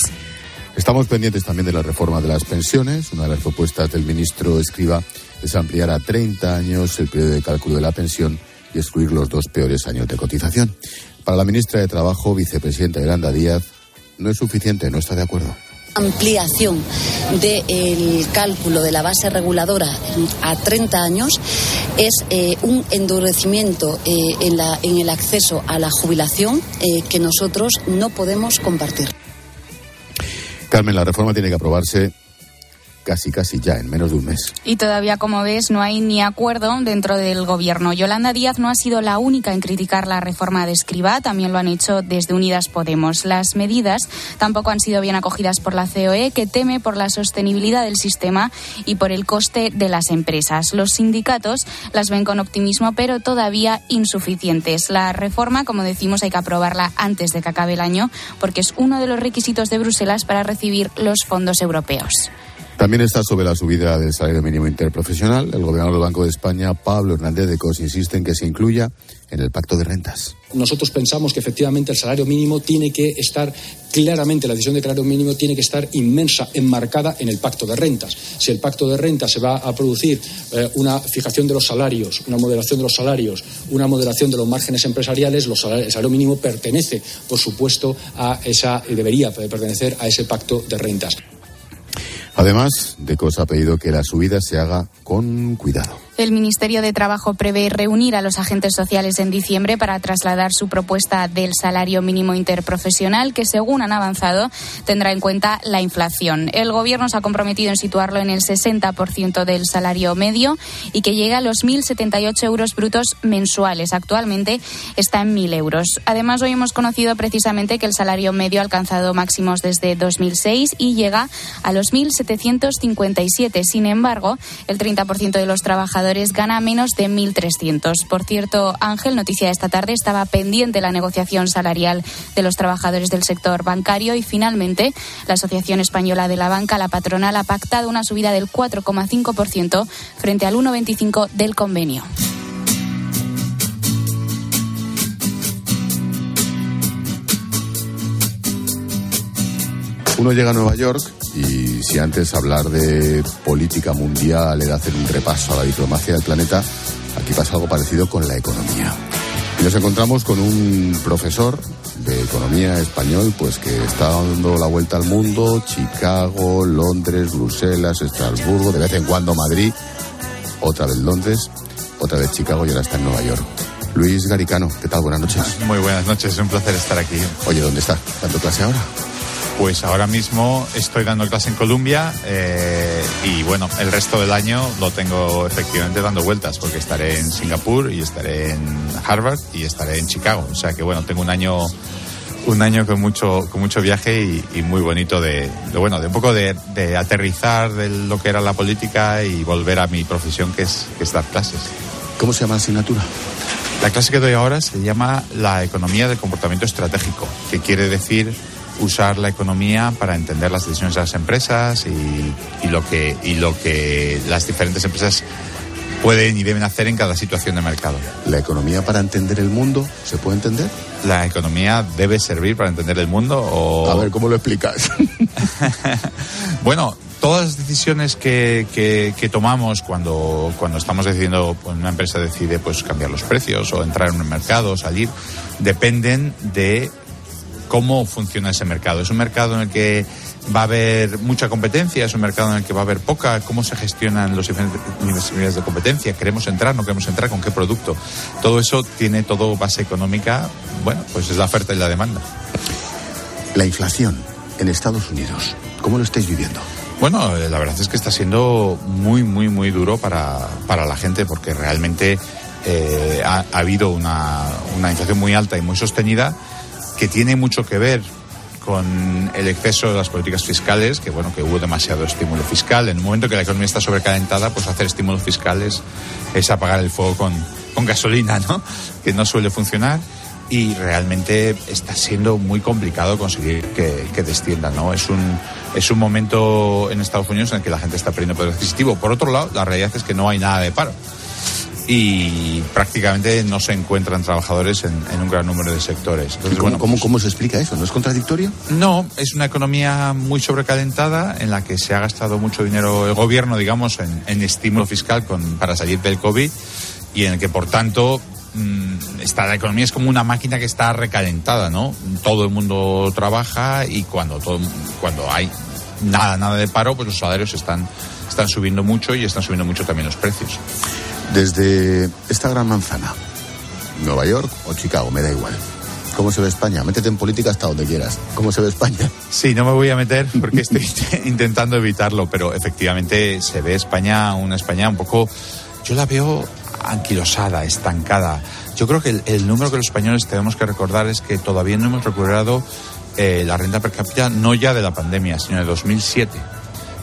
Estamos pendientes también de la reforma de las pensiones. Una de las propuestas del ministro Escriba es ampliar a 30 años el periodo de cálculo de la pensión y excluir los dos peores años de cotización. Para la ministra de Trabajo, vicepresidenta Yolanda Díaz, no es suficiente, no está de acuerdo ampliación del cálculo de la base reguladora a 30 años es eh, un endurecimiento eh, en, la, en, el acceso a la jubilación eh, que nosotros no podemos compartir. Carmen, la reforma tiene que aprobarse casi, casi ya, en menos de un mes. Y todavía, como ves, no hay ni acuerdo dentro del gobierno. Yolanda Díaz no ha sido la única en criticar la reforma de Escriba, también lo han hecho desde Unidas Podemos. Las medidas tampoco han sido bien acogidas por la COE, que teme por la sostenibilidad del sistema y por el coste de las empresas. Los sindicatos las ven con optimismo, pero todavía insuficientes. La reforma, como decimos, hay que aprobarla antes de que acabe el año, porque es uno de los requisitos de Bruselas para recibir los fondos europeos. También está sobre la subida del salario mínimo interprofesional. El gobernador del Banco de España, Pablo Hernández de Cos, insiste en que se incluya en el pacto de rentas. Nosotros pensamos que efectivamente el salario mínimo tiene que estar claramente, la decisión de salario mínimo tiene que estar inmensa, enmarcada en el pacto de rentas. Si el pacto de rentas se va a producir eh, una fijación de los salarios, una moderación de los salarios, una moderación de los márgenes empresariales, el salario mínimo pertenece, por supuesto, a esa, debería pertenecer a ese pacto de rentas. Además, Decos ha pedido que la subida se haga con cuidado. El Ministerio de Trabajo prevé reunir a los agentes sociales en diciembre para trasladar su propuesta del salario mínimo interprofesional, que según han avanzado tendrá en cuenta la inflación. El Gobierno se ha comprometido en situarlo en el 60% del salario medio y que llegue a los 1.078 euros brutos mensuales. Actualmente está en 1.000 euros. Además, hoy hemos conocido precisamente que el salario medio ha alcanzado máximos desde 2006 y llega a los 1.757. Sin embargo, el 30% de los trabajadores gana menos de 1.300. Por cierto, Ángel, noticia de esta tarde, estaba pendiente la negociación salarial de los trabajadores del sector bancario y finalmente la Asociación Española de la Banca, la patronal, ha pactado una subida del 4,5% frente al 1,25% del convenio. Uno llega a Nueva York y si antes hablar de política mundial era hacer un repaso a la diplomacia del planeta, aquí pasa algo parecido con la economía. Y nos encontramos con un profesor de economía español, pues que está dando la vuelta al mundo, Chicago, Londres, Bruselas, Estrasburgo, de vez en cuando Madrid, otra vez Londres, otra vez Chicago y ahora está en Nueva York. Luis Garicano, ¿qué tal? Buenas noches. Muy buenas noches, es un placer estar aquí. Oye, ¿dónde está? ¿Dando clase ahora? Pues ahora mismo estoy dando clase en Colombia eh, y bueno, el resto del año lo tengo efectivamente dando vueltas porque estaré en Singapur y estaré en Harvard y estaré en Chicago. O sea que bueno, tengo un año un año con mucho con mucho viaje y, muy bonito de, bueno de un poco de, aterrizar de lo que era la política y volver a mi profesión que es, que es dar clases. ¿Cómo se llama la asignatura? La clase que doy ahora se llama la economía del comportamiento estratégico, que quiere decir usar la economía para entender las decisiones de las empresas y, lo que y lo que las diferentes empresas pueden y deben hacer en cada situación de mercado. ¿La economía para entender el mundo se puede entender? ¿La economía debe servir para entender el mundo o...? A ver, ¿cómo lo explicas? bueno, todas las decisiones que, que, tomamos cuando, cuando estamos decidiendo, pues una empresa decide pues cambiar los precios o entrar en un mercado, salir, dependen de cómo funciona ese mercado. Es un mercado en el que va a haber mucha competencia, es un mercado en el que va a haber poca, cómo se gestionan los diferentes niveles de competencia, queremos entrar, no queremos entrar, con qué producto. Todo eso tiene todo base económica, bueno, pues es la oferta y la demanda. La inflación en Estados Unidos, ¿cómo lo estáis viviendo? Bueno, eh, la verdad es que está siendo muy, muy, muy duro para, para la gente porque realmente eh, ha, ha, habido una, una inflación muy alta y muy sostenida que tiene mucho que ver con el exceso de las políticas fiscales, que bueno, que hubo demasiado estímulo fiscal. En un momento que la economía está sobrecalentada, pues hacer estímulos fiscales es apagar el fuego con, con gasolina, ¿no? Que no suele funcionar y realmente está siendo muy complicado conseguir que, que descienda, ¿no? Es un, es un momento en Estados Unidos en el que la gente está perdiendo poder adquisitivo. Por otro lado, la realidad es que no hay nada de paro y prácticamente no se encuentran trabajadores en, un gran número de sectores. ¿Cómo, pues ¿cómo, se explica eso? ¿No es contradictorio? No, es una economía muy sobrecalentada en la que se ha gastado mucho dinero el gobierno, digamos, en, estímulo fiscal con, para salir del COVID y en el que, por tanto, mm, está, la economía es como una máquina que está recalentada, ¿no? Todo el mundo trabaja y cuando, todo, cuando hay nada, nada de paro, pues los salarios están, están subiendo mucho y están subiendo mucho también los precios. Desde esta gran manzana, Nueva York o Chicago, me da igual. ¿Cómo se ve España? Métete en política hasta donde quieras. ¿Cómo se ve España? Sí, no me voy a meter porque estoy intentando evitarlo, pero efectivamente se ve España, una España un poco, yo la veo anquilosada, estancada. Yo creo que el, número que los españoles tenemos que recordar es que todavía no hemos recuperado eh, la renta per cápita, no ya de la pandemia, sino de 2007.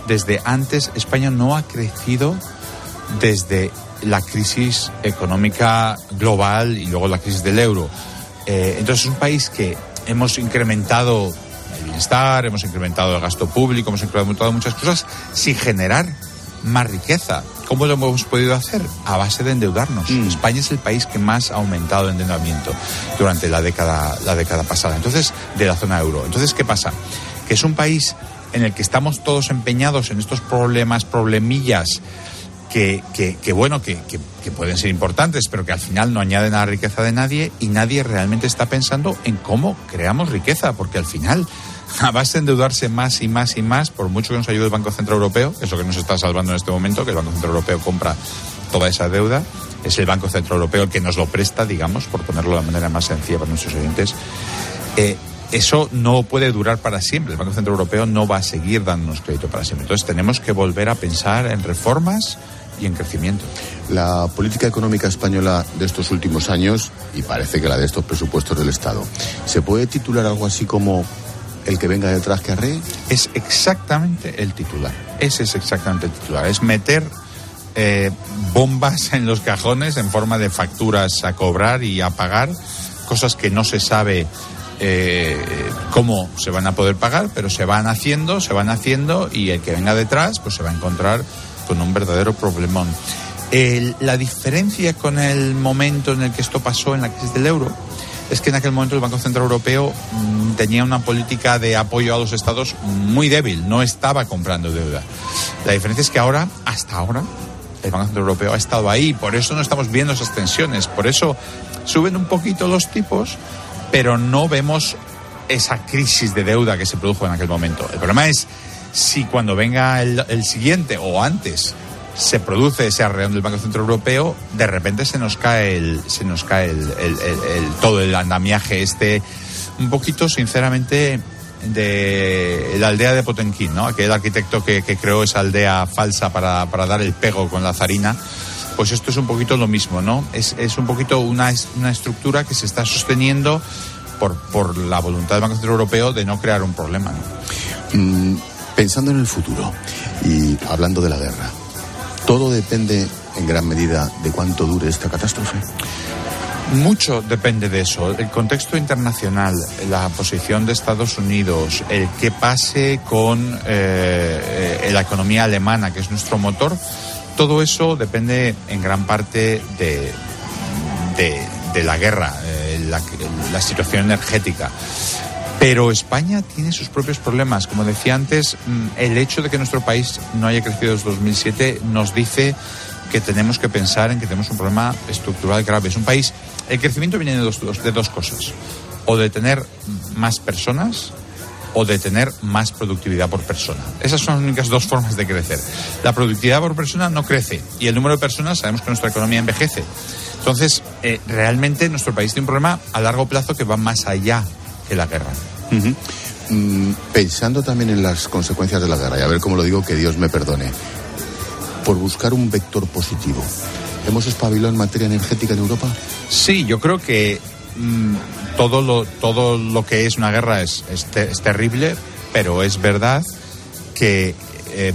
Desde antes, España no ha crecido desde la crisis económica global y luego la crisis del euro. Eh, entonces es un país que hemos incrementado el bienestar, hemos incrementado el gasto público, hemos incrementado muchas cosas sin generar más riqueza. ¿Cómo lo hemos podido hacer? A base de endeudarnos. Mm. España es el país que más ha aumentado el endeudamiento durante la década, la década pasada, entonces, de la zona euro. Entonces, ¿qué pasa? Que es un país en el que estamos todos empeñados en estos problemas, problemillas que, que, bueno, que, que, pueden ser importantes, pero que al final no añaden a la riqueza de nadie y nadie realmente está pensando en cómo creamos riqueza, porque al final, a base de endeudarse más y más y más, por mucho que nos ayude el Banco Central Europeo, que es lo que nos está salvando en este momento, que el Banco Central Europeo compra toda esa deuda, es el Banco Central Europeo el que nos lo presta, digamos, por ponerlo de la manera más sencilla para nuestros oyentes. Eh, eso no puede durar para siempre. El Banco Central Europeo no va a seguir dándonos crédito para siempre. Entonces tenemos que volver a pensar en reformas y en crecimiento. La política económica española de estos últimos años, y parece que la de estos presupuestos del Estado, ¿se puede titular algo así como el que venga detrás que arree? Es exactamente el titular. Ese es exactamente el titular. Es meter eh, bombas en los cajones en forma de facturas a cobrar y a pagar, cosas que no se sabe eh, cómo se van a poder pagar, pero se van haciendo, se van haciendo y el que venga detrás pues se va a encontrar con un verdadero problemón. la diferencia con el momento en el que esto pasó en la crisis del euro es que en aquel momento el Banco Central Europeo mm, tenía una política de apoyo a los estados muy débil, no estaba comprando deuda. La diferencia es que ahora, hasta ahora, el Banco Central Europeo ha estado ahí, por eso no estamos viendo esas tensiones, por eso suben un poquito los tipos, pero no vemos esa crisis de deuda que se produjo en aquel momento. El problema es si cuando venga el, siguiente o antes se produce ese arreón del Banco Central Europeo, de repente se nos cae el, se nos cae el, todo el andamiaje este, un poquito sinceramente de la aldea de Potenquín, ¿no? Aquel arquitecto que, creó esa aldea falsa para, dar el pego con la zarina. Pues esto es un poquito lo mismo, ¿no? Es, un poquito una, una estructura que se está sosteniendo por, por la voluntad del Banco Central Europeo de no crear un problema. Mm, Pensando en el futuro y hablando de la guerra, ¿todo depende en gran medida de cuánto dure esta catástrofe? Mucho depende de eso. El contexto internacional, la posición de Estados Unidos, el qué pase con eh, la economía alemana, que es nuestro motor, todo eso depende en gran parte de, de, la guerra, eh, la, situación energética. Pero España tiene sus propios problemas. Como decía antes, mm, el hecho de que nuestro país no haya crecido desde 2007 nos dice que tenemos que pensar en que tenemos un problema estructural grave. Es un país, el crecimiento viene de dos, de dos cosas. O de tener más personas o de tener más productividad por persona. Esas son las únicas dos formas de crecer. La productividad por persona no crece y el número de personas, sabemos que nuestra economía envejece. Entonces, eh, realmente nuestro país tiene un problema a largo plazo que va más allá que la guerra. Mm, pensando también en las consecuencias de la guerra, y a ver cómo lo digo, que Dios me perdone, por buscar un vector positivo, ¿hemos espabilado en materia energética en Europa? Sí, yo creo que mm, todo, lo, todo lo que es una guerra es, es, terrible, pero es verdad que eh,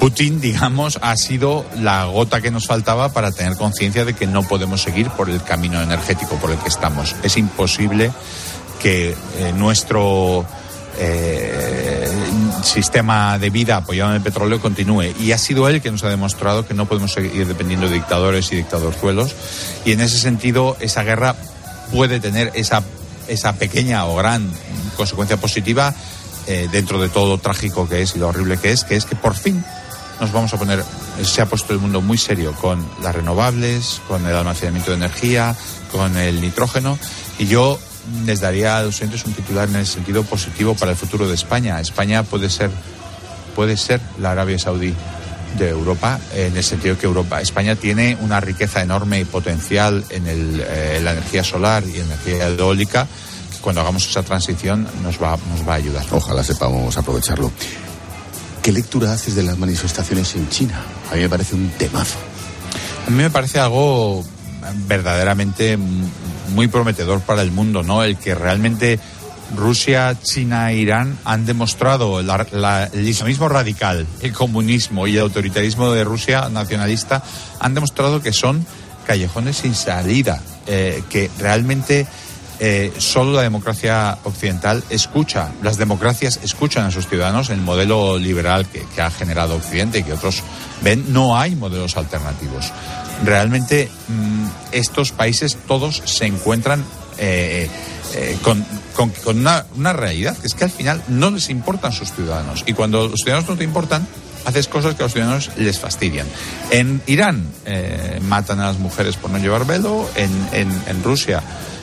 Putin, digamos, ha sido la gota que nos faltaba para tener conciencia de que no podemos seguir por el camino energético por el que estamos. Es imposible que eh, nuestro eh, sistema de vida apoyado en el petróleo continúe. Y ha sido él que nos ha demostrado que no podemos seguir dependiendo de dictadores y dictadorzuelos. Y en ese sentido, esa guerra puede tener esa, esa pequeña o gran consecuencia positiva eh, dentro de todo lo trágico que es y lo horrible que es, que es que por fin nos vamos a poner, se ha puesto el mundo muy serio con las renovables, con el almacenamiento de energía, con el nitrógeno. Y yo les daría a los oyentes un titular en el sentido positivo para el futuro de España. España puede ser, puede ser la Arabia Saudí de Europa, en el sentido que Europa, España tiene una riqueza enorme y potencial en, el, eh, la energía solar y energía eólica, que cuando hagamos esa transición nos va, nos va a ayudar. Ojalá sepamos aprovecharlo. ¿Qué lectura haces de las manifestaciones en China? A mí me parece un temazo. A mí me parece algo verdaderamente muy prometedor para el mundo, ¿no? El que realmente Rusia, China e Irán han demostrado el islamismo radical, el comunismo y el autoritarismo de Rusia nacionalista han demostrado que son callejones sin salida, eh, que realmente eh, solo la democracia occidental escucha, las democracias escuchan a sus ciudadanos, el modelo liberal que, ha generado Occidente y que otros ven, no hay modelos alternativos. Realmente mm, estos países todos se encuentran eh, con, una, realidad, que es que al final no les importan sus ciudadanos. Y cuando los ciudadanos no te importan, haces cosas que a los ciudadanos les fastidian. En Irán eh, matan a las mujeres por no llevar velo, en, Rusia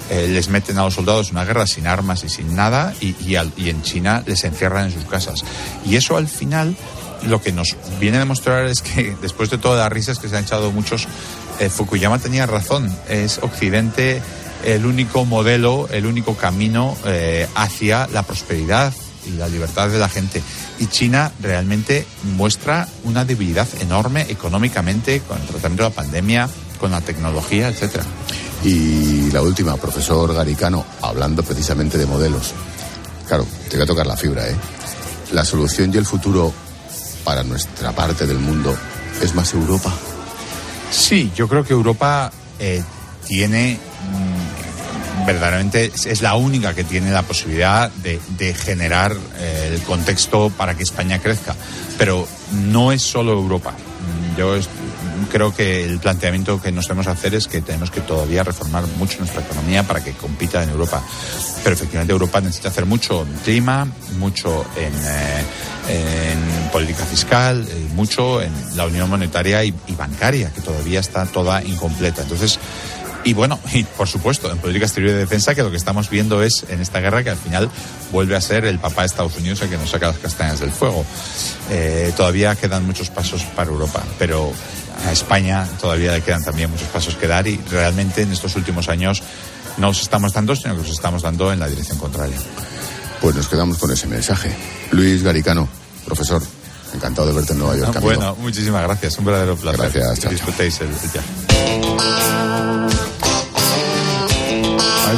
eh, les meten a los soldados en una guerra sin armas y sin nada, y, y, en China les encierran en sus casas. Y eso al final lo que nos viene a demostrar es que después de todas las risas que se han echado muchos, Fukuyama tenía razón, es Occidente el único modelo, el único camino eh, hacia la prosperidad y la libertad de la gente. Y China realmente muestra una debilidad enorme económicamente con el tratamiento de la pandemia, con la tecnología, etcétera. Y la última, profesor Garicano, hablando precisamente de modelos. Claro, te voy a tocar la fibra, ¿eh? La solución y el futuro para nuestra parte del mundo es más Europa. Sí, yo creo que Europa eh, tiene verdaderamente es la única que tiene la posibilidad de, generar eh, el contexto para que España crezca. Pero no es solo Europa. Yo creo que el planteamiento que nos debemos hacer es que tenemos que todavía reformar mucho nuestra economía para que compita en Europa. Pero efectivamente Europa necesita hacer mucho en clima, mucho en, eh, política fiscal, eh, mucho en la unión monetaria y, y bancaria, que todavía está toda incompleta. Entonces, y bueno, y por supuesto, en política exterior y de defensa, que lo que estamos viendo es en esta guerra que al final vuelve a ser el papá de Estados Unidos el que nos saca las castañas del fuego. Eh, todavía quedan muchos pasos para Europa, pero a España todavía le quedan también muchos pasos que dar y realmente en estos últimos años no os estamos dando, sino que os estamos dando en la dirección contraria. Pues nos quedamos con ese mensaje. Luis Garicano, profesor, encantado de verte en Nueva York. bueno, muchísimas gracias, un verdadero placer. Gracias, chao, disfrutéis el, el a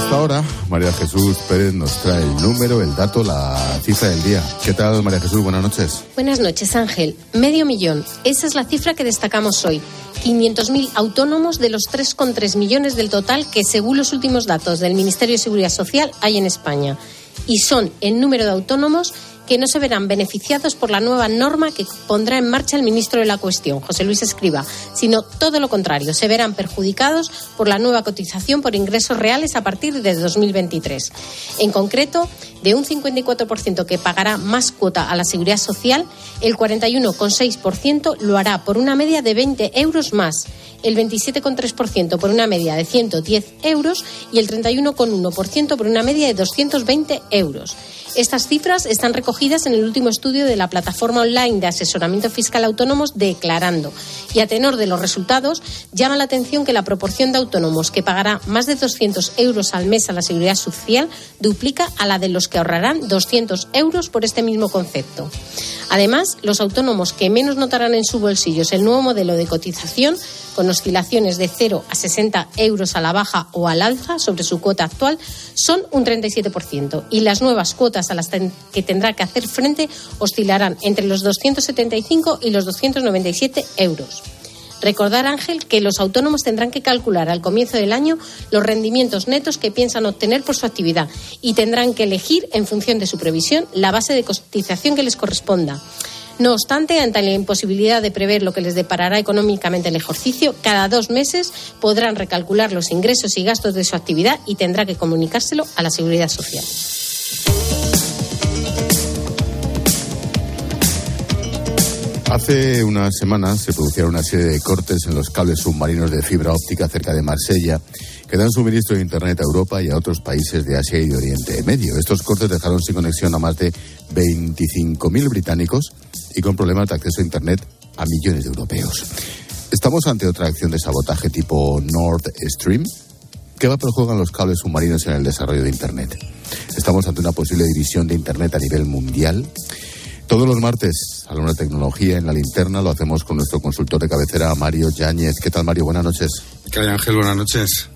esta hora, María Jesús Pérez nos trae el número, el dato, la cifra del día. ¿Qué tal, María Jesús? Buenas noches. Buenas noches, Ángel. Medio millón. Esa es la cifra que destacamos hoy. 500.000 autónomos de los 3,3 millones del total que, según los últimos datos del Ministerio de Seguridad Social, hay en España. Y son el número de autónomos que no se verán beneficiados por la nueva norma que pondrá en marcha el ministro de la cuestión, José Luis Escriba, sino todo lo contrario, se verán perjudicados por la nueva cotización por ingresos reales a partir de 2023. En concreto, de un 54% que pagará más cuota a la seguridad social, el 41,6% lo hará por una media de 20 euros más, el 27,3% por una media de 110 euros y el 31,1% por una media de 220 euros. Estas cifras están recogidas en el último estudio de la plataforma online de asesoramiento fiscal autónomos Declarando. Y a tenor de los resultados, llama la atención que la proporción de autónomos que pagará más de 200 euros al mes a la seguridad social duplica a la de los que ahorrarán 200 euros por este mismo concepto. Además, los autónomos que menos notarán en sus bolsillos el nuevo modelo de cotización con oscilaciones de 0 a 60 euros a la baja o al alza sobre su cuota actual, son un 37%. Y las nuevas cuotas a las que tendrá que hacer frente oscilarán entre los 275 y los 297 euros. Recordar, Ángel, que los autónomos tendrán que calcular al comienzo del año los rendimientos netos que piensan obtener por su actividad y tendrán que elegir, en función de su previsión, la base de cotización que les corresponda. No obstante, ante la imposibilidad de prever lo que les deparará económicamente el ejercicio, cada dos meses podrán recalcular los ingresos y gastos de su actividad y tendrá que comunicárselo a la Seguridad Social. Hace unas semanas se producieron una serie de cortes en los cables submarinos de fibra óptica cerca de Marsella que dan suministro de Internet a Europa y a otros países de Asia y de Oriente Medio. Estos cortes dejaron sin conexión a más de 25.000 británicos y con problemas de acceso a Internet a millones de europeos. ¿Estamos ante otra acción de sabotaje tipo Nord Stream? ¿Qué papel juegan los cables submarinos en el desarrollo de Internet? ¿Estamos ante una posible división de Internet a nivel mundial? Todos los martes, a de tecnología en la linterna, lo hacemos con nuestro consultor de cabecera, Mario Yáñez. ¿Qué tal, Mario? Buenas noches. ¿Qué hay, Ángel? Buenas noches.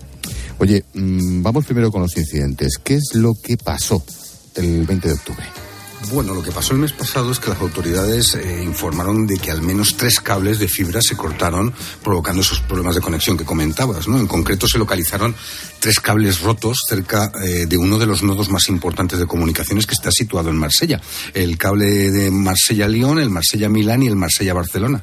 Oye, mm, vamos primero con los incidentes. ¿Qué es lo que pasó el 20 de octubre? Bueno, lo que pasó el mes pasado es que las autoridades eh, informaron de que al menos tres cables de fibra se cortaron, provocando esos problemas de conexión que comentabas. ¿no? En concreto, se localizaron tres cables rotos cerca eh, de uno de los nodos más importantes de comunicaciones que está situado en Marsella. El cable de Marsella-Lyon, el Marsella-Milán y el Marsella-Barcelona.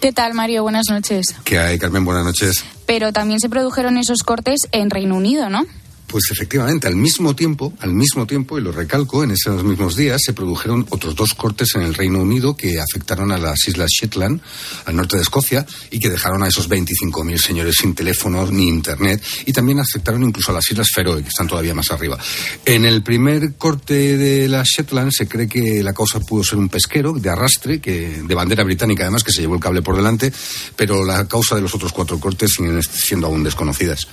¿Qué tal, Mario? Buenas noches. ¿Qué hay, Carmen? Buenas noches. Pero también se produjeron esos cortes en Reino Unido, ¿no? Pues efectivamente, al mismo tiempo, al mismo tiempo, y lo recalco, en esos mismos días se produjeron otros dos cortes en el Reino Unido que afectaron a las Islas Shetland, al norte de Escocia, y que dejaron a esos 25.000 señores sin teléfono ni internet, y también afectaron incluso a las Islas Feroe, que están todavía más arriba. En el primer corte de las Shetland se cree que la causa pudo ser un pesquero de arrastre, que, de bandera británica además, que se llevó el cable por delante, pero la causa de los otros cuatro cortes siguen siendo aún desconocidas.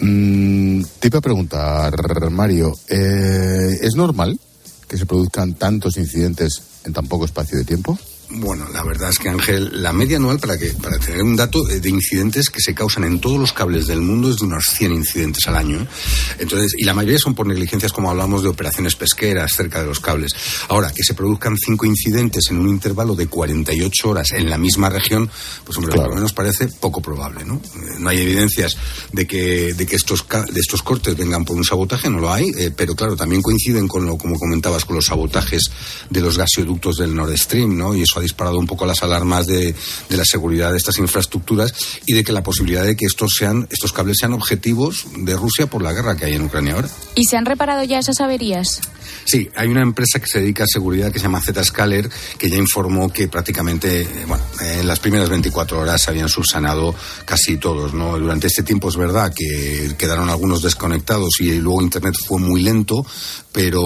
Mm, te iba a preguntar, Mario, eh, ¿es normal que se produzcan tantos incidentes en tan poco espacio de tiempo? Bueno, la verdad es que Ángel, la media anual para que para tener un dato de incidentes que se causan en todos los cables del mundo es de unos 100 incidentes al año. ¿eh? Entonces, y la mayoría son por negligencias como hablamos de operaciones pesqueras cerca de los cables. Ahora, que se produzcan cinco incidentes en un intervalo de 48 horas en la misma región, pues hombre, por lo menos parece poco probable, ¿no? Eh, no hay evidencias de que de que estos de estos cortes vengan por un sabotaje, no lo hay, eh, pero claro, también coinciden con lo como comentabas con los sabotajes de los gasoductos del Nord Stream, ¿no? Y eso ha disparado un poco las alarmas de, de, la seguridad de estas infraestructuras y de que la posibilidad de que estos sean estos cables sean objetivos de Rusia por la guerra que hay en Ucrania ahora. ¿Y se han reparado ya esas averías? Sí, hay una empresa que se dedica a seguridad que se llama Zscaler que ya informó que prácticamente, eh, bueno, en las primeras 24 horas se habían subsanado casi todos, ¿no? Durante este tiempo es verdad que quedaron algunos desconectados y luego Internet fue muy lento, pero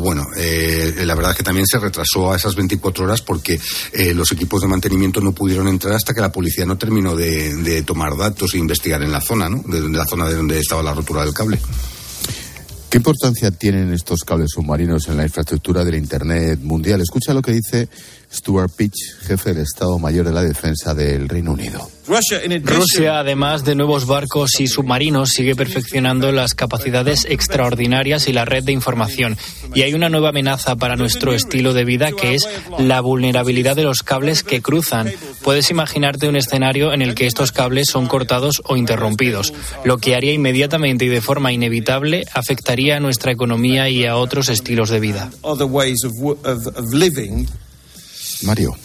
bueno, eh, la verdad es que también se retrasó a esas 24 horas porque eh, los equipos de mantenimiento no pudieron entrar hasta que la policía no terminó de, tomar datos e investigar en la zona, ¿no? De, de la zona de donde estaba la rotura del cable. ¿Qué importancia tienen estos cables submarinos en la infraestructura del Internet mundial? Escucha lo que dice Stuart Pitch, jefe del Estado Mayor de la Defensa del Reino Unido. Rusia, además de nuevos barcos y submarinos, sigue perfeccionando las capacidades extraordinarias y la red de información. Y hay una nueva amenaza para nuestro estilo de vida que es la vulnerabilidad de los cables que cruzan. Puedes imaginarte un escenario en el que estos cables son cortados o interrumpidos, lo que haría inmediatamente y de forma inevitable afectaría a nuestra economía y a otros estilos de vida. Mario.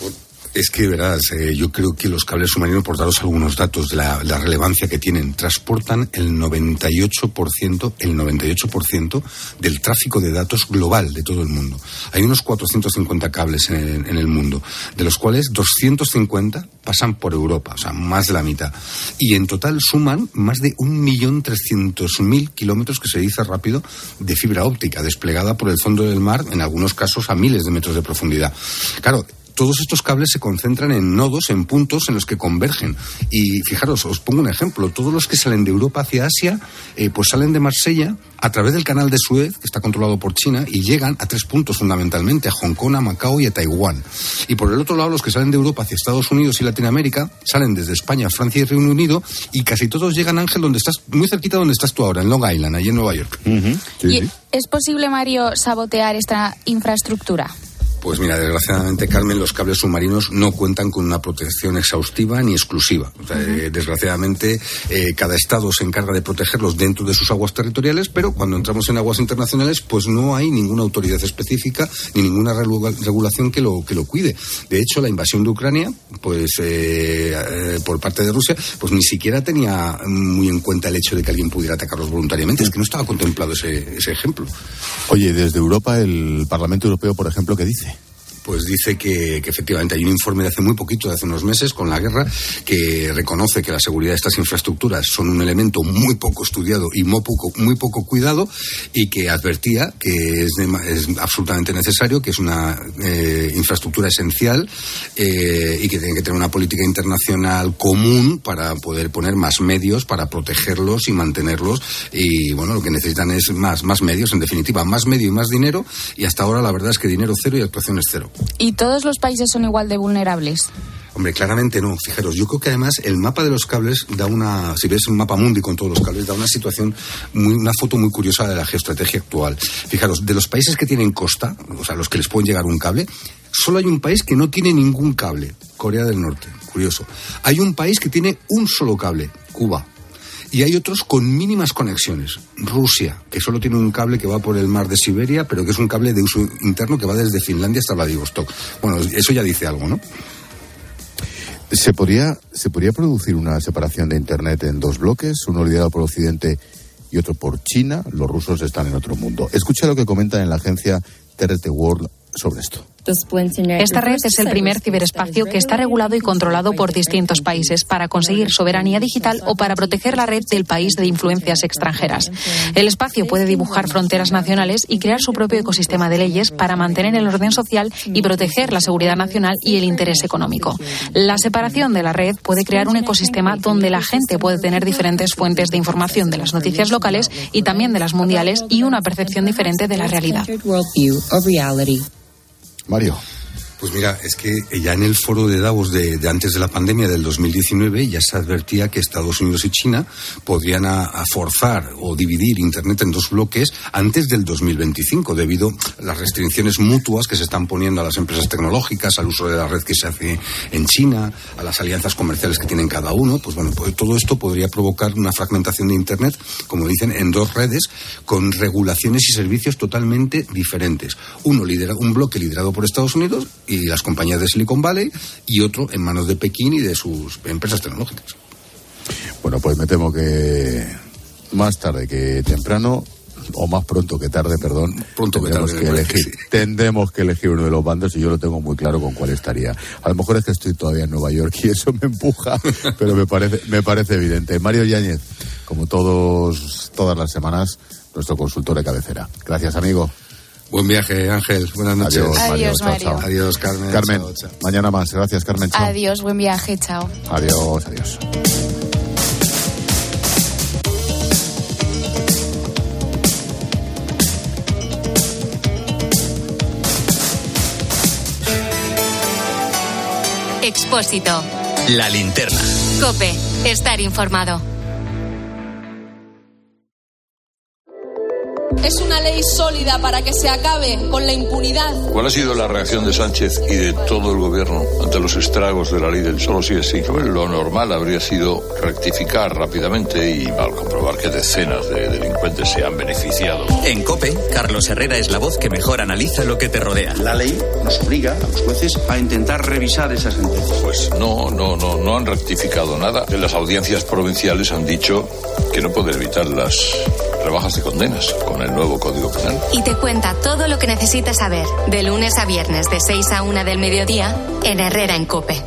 Es que, verás, eh, yo creo que los cables submarinos, por daros algunos datos de la, relevancia que tienen, transportan el 98%, el 98% del tráfico de datos global de todo el mundo. Hay unos 450 cables en, en el mundo, de los cuales 250 pasan por Europa, o sea, más de la mitad. Y en total suman más de 1.300.000 kilómetros, que se dice rápido, de fibra óptica desplegada por el fondo del mar, en algunos casos a miles de metros de profundidad. Claro, todos estos cables se concentran en nodos, en puntos en los que convergen. Y fijaros, os pongo un ejemplo. Todos los que salen de Europa hacia Asia, eh, pues salen de Marsella a través del canal de Suez, que está controlado por China, y llegan a tres puntos fundamentalmente, a Hong Kong, a Macao y a Taiwán. Y por el otro lado, los que salen de Europa hacia Estados Unidos y Latinoamérica, salen desde España, Francia y Reino Unido, y casi todos llegan, Ángel, donde estás, muy cerquita donde estás tú ahora, en Long Island, allí en Nueva York. ¿Es posible, Mario, sabotear esta infraestructura? Pues mira, desgraciadamente, Carmen, los cables submarinos no cuentan con una protección exhaustiva ni exclusiva. Eh, desgraciadamente, eh, cada estado se encarga de protegerlos dentro de sus aguas territoriales, pero cuando entramos en aguas internacionales, pues no hay ninguna autoridad específica ni ninguna regulación que lo, que lo cuide. De hecho, la invasión de Ucrania, pues eh, por parte de Rusia, pues ni siquiera tenía muy en cuenta el hecho de que alguien pudiera atacarlos voluntariamente. Es que no estaba contemplado ese, ese ejemplo. Oye, desde Europa, el Parlamento Europeo, por ejemplo, ¿qué dice? Pues dice que, efectivamente hay un informe de hace muy poquito, de hace unos meses, con la guerra, que reconoce que la seguridad de estas infraestructuras son un elemento muy poco estudiado y muy poco, muy poco cuidado y que advertía que es, absolutamente necesario, que es una eh, infraestructura esencial eh, y que tiene que tener una política internacional común para poder poner más medios para protegerlos y mantenerlos. Y bueno, lo que necesitan es más, más medios, en definitiva, más medio y más dinero. Y hasta ahora la verdad es que dinero cero y actuación es cero. ¿Y todos los países son igual de vulnerables? Hombre, claramente no. Fijaros, yo creo que además el mapa de los cables da una, si ves un mapa mundi con todos los cables, da una situación, muy, una foto muy curiosa de la geoestrategia actual. Fijaros, de los países que tienen costa, o sea, los que les pueden llegar un cable, solo hay un país que no tiene ningún cable, Corea del Norte. Curioso. Hay un país que tiene un solo cable, Cuba y hay otros con mínimas conexiones. Rusia, que solo tiene un cable que va por el mar de Siberia, pero que es un cable de uso interno que va desde Finlandia hasta Vladivostok. Bueno, eso ya dice algo, ¿no? ¿Se podría, ¿Se podría producir una separación de Internet en dos bloques, uno liderado por Occidente y otro por China? Los rusos están en otro mundo. Escucha lo que comentan en la agencia TRT World sobre esto. Esta red es el primer ciberespacio que está regulado y controlado por distintos países para conseguir soberanía digital o para proteger la red del país de influencias extranjeras. El espacio puede dibujar fronteras nacionales y crear su propio ecosistema de leyes para mantener el orden social y proteger la seguridad nacional y el interés económico. La separación de la red puede crear un ecosistema donde la gente puede tener diferentes fuentes de información de las noticias locales y también de las mundiales y una percepción diferente de la realidad. Mario. Pues mira, es que ya en el foro de Davos de, antes de la pandemia del 2019 ya se advertía que Estados Unidos y China podrían forzar o dividir Internet en dos bloques antes del 2025 debido a las restricciones mutuas que se están poniendo a las empresas tecnológicas, al uso de la red que se hace en China, a las alianzas comerciales que tienen cada uno. Pues bueno, pues todo esto podría provocar una fragmentación de Internet, como dicen, en dos redes con regulaciones y servicios totalmente diferentes. Uno lidera, un bloque liderado por Estados Unidos y las compañías de Silicon Valley y otro en manos de Pekín y de sus empresas tecnológicas. Bueno, pues me temo que más tarde que temprano o más pronto que tarde, perdón, pronto tendremos que, elegir, tendremos que elegir uno de los bandos y yo lo tengo muy claro con cuál estaría. A lo mejor es que estoy todavía en Nueva York y eso me empuja, pero me parece me parece evidente. Mario Yáñez, como todos todas las semanas, nuestro consultor de cabecera. Gracias, amigo. Buen viaje, Ángel. Buenas noches. Adiós, Mario. Adiós, Carmen. Carmen, mañana más. Gracias, Carmen. Adiós, buen viaje. Chao. Adiós, adiós. Expósito. La linterna. Cope. Estar informado. Es una ley sólida para que se acabe con la impunidad. ¿Cuál ha sido la reacción de Sánchez y de todo el gobierno ante los estragos de la ley del solo sí es sí? Lo normal habría sido rectificar rápidamente y al comprobar que decenas de delincuentes se han beneficiado. En COPE, Carlos Herrera es la voz que mejor analiza lo que te rodea. La ley nos obliga a los jueces a intentar revisar esas sentencias. Pues no, no, no, no han rectificado nada. Las audiencias provinciales han dicho que no pueden evitar las rebajas de condenas con el nuevo Código Penal. Y te cuenta todo lo que necesitas saber de lunes a viernes de 6 a 1 del mediodía en Herrera en Cope.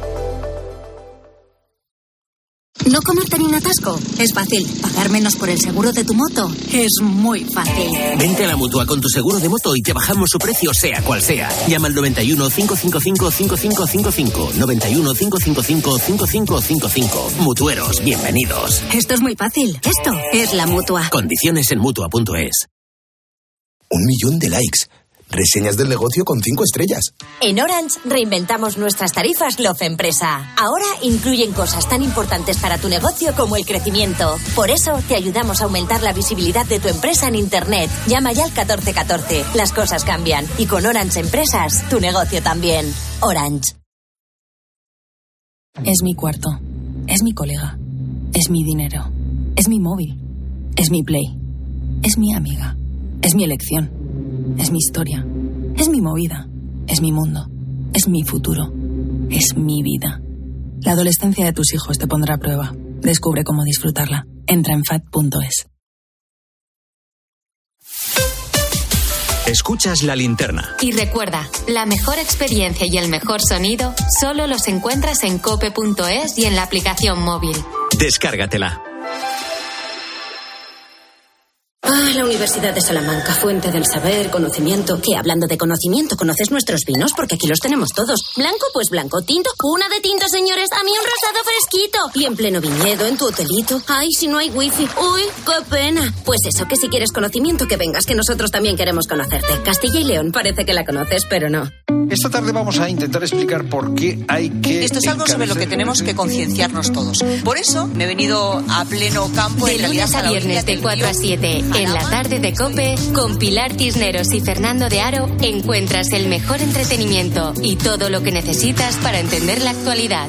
¿No comerte ni un atasco? Es fácil. ¿Pagar menos por el seguro de tu moto? Es muy fácil. Vente a la mutua con tu seguro de moto y te bajamos su precio, sea cual sea. Llama al 91 555 5555. 91 555 5555. Mutueros, bienvenidos. Esto es muy fácil. Esto es la mutua. Condiciones en mutua.es. Un millón de likes. Reseñas del negocio con cinco estrellas. En Orange reinventamos nuestras tarifas Love Empresa. Ahora incluyen cosas tan importantes para tu negocio como el crecimiento. Por eso te ayudamos a aumentar la visibilidad de tu empresa en Internet. Llama ya al 1414. Las cosas cambian. Y con Orange Empresas, tu negocio también. Orange. Es mi cuarto. Es mi colega. Es mi dinero. Es mi móvil. Es mi play. Es mi amiga. Es mi elección. Es mi historia. Es mi movida. Es mi mundo. Es mi futuro. Es mi vida. La adolescencia de tus hijos te pondrá a prueba. Descubre cómo disfrutarla. Entra en fat.es. Escuchas la linterna. Y recuerda, la mejor experiencia y el mejor sonido solo los encuentras en cope.es y en la aplicación móvil. Descárgatela. Ah, la Universidad de Salamanca, fuente del saber, conocimiento. ¿Qué? Hablando de conocimiento, ¿conoces nuestros vinos? Porque aquí los tenemos todos. Blanco, pues blanco. Tinto, una de tinto, señores. A mí un rosado fresquito. Y en pleno viñedo, en tu hotelito. Ay, si no hay wifi. Uy, qué pena. Pues eso, que si quieres conocimiento, que vengas, que nosotros también queremos conocerte. Castilla y León, parece que la conoces, pero no. Esta tarde vamos a intentar explicar por qué hay que. Esto es algo sobre lo que tenemos que concienciarnos todos. Por eso me he venido a pleno campo de lunes a viernes de 4 a 7 en la tarde de Cope con Pilar Tisneros y Fernando de Aro encuentras el mejor entretenimiento y todo lo que necesitas para entender la actualidad.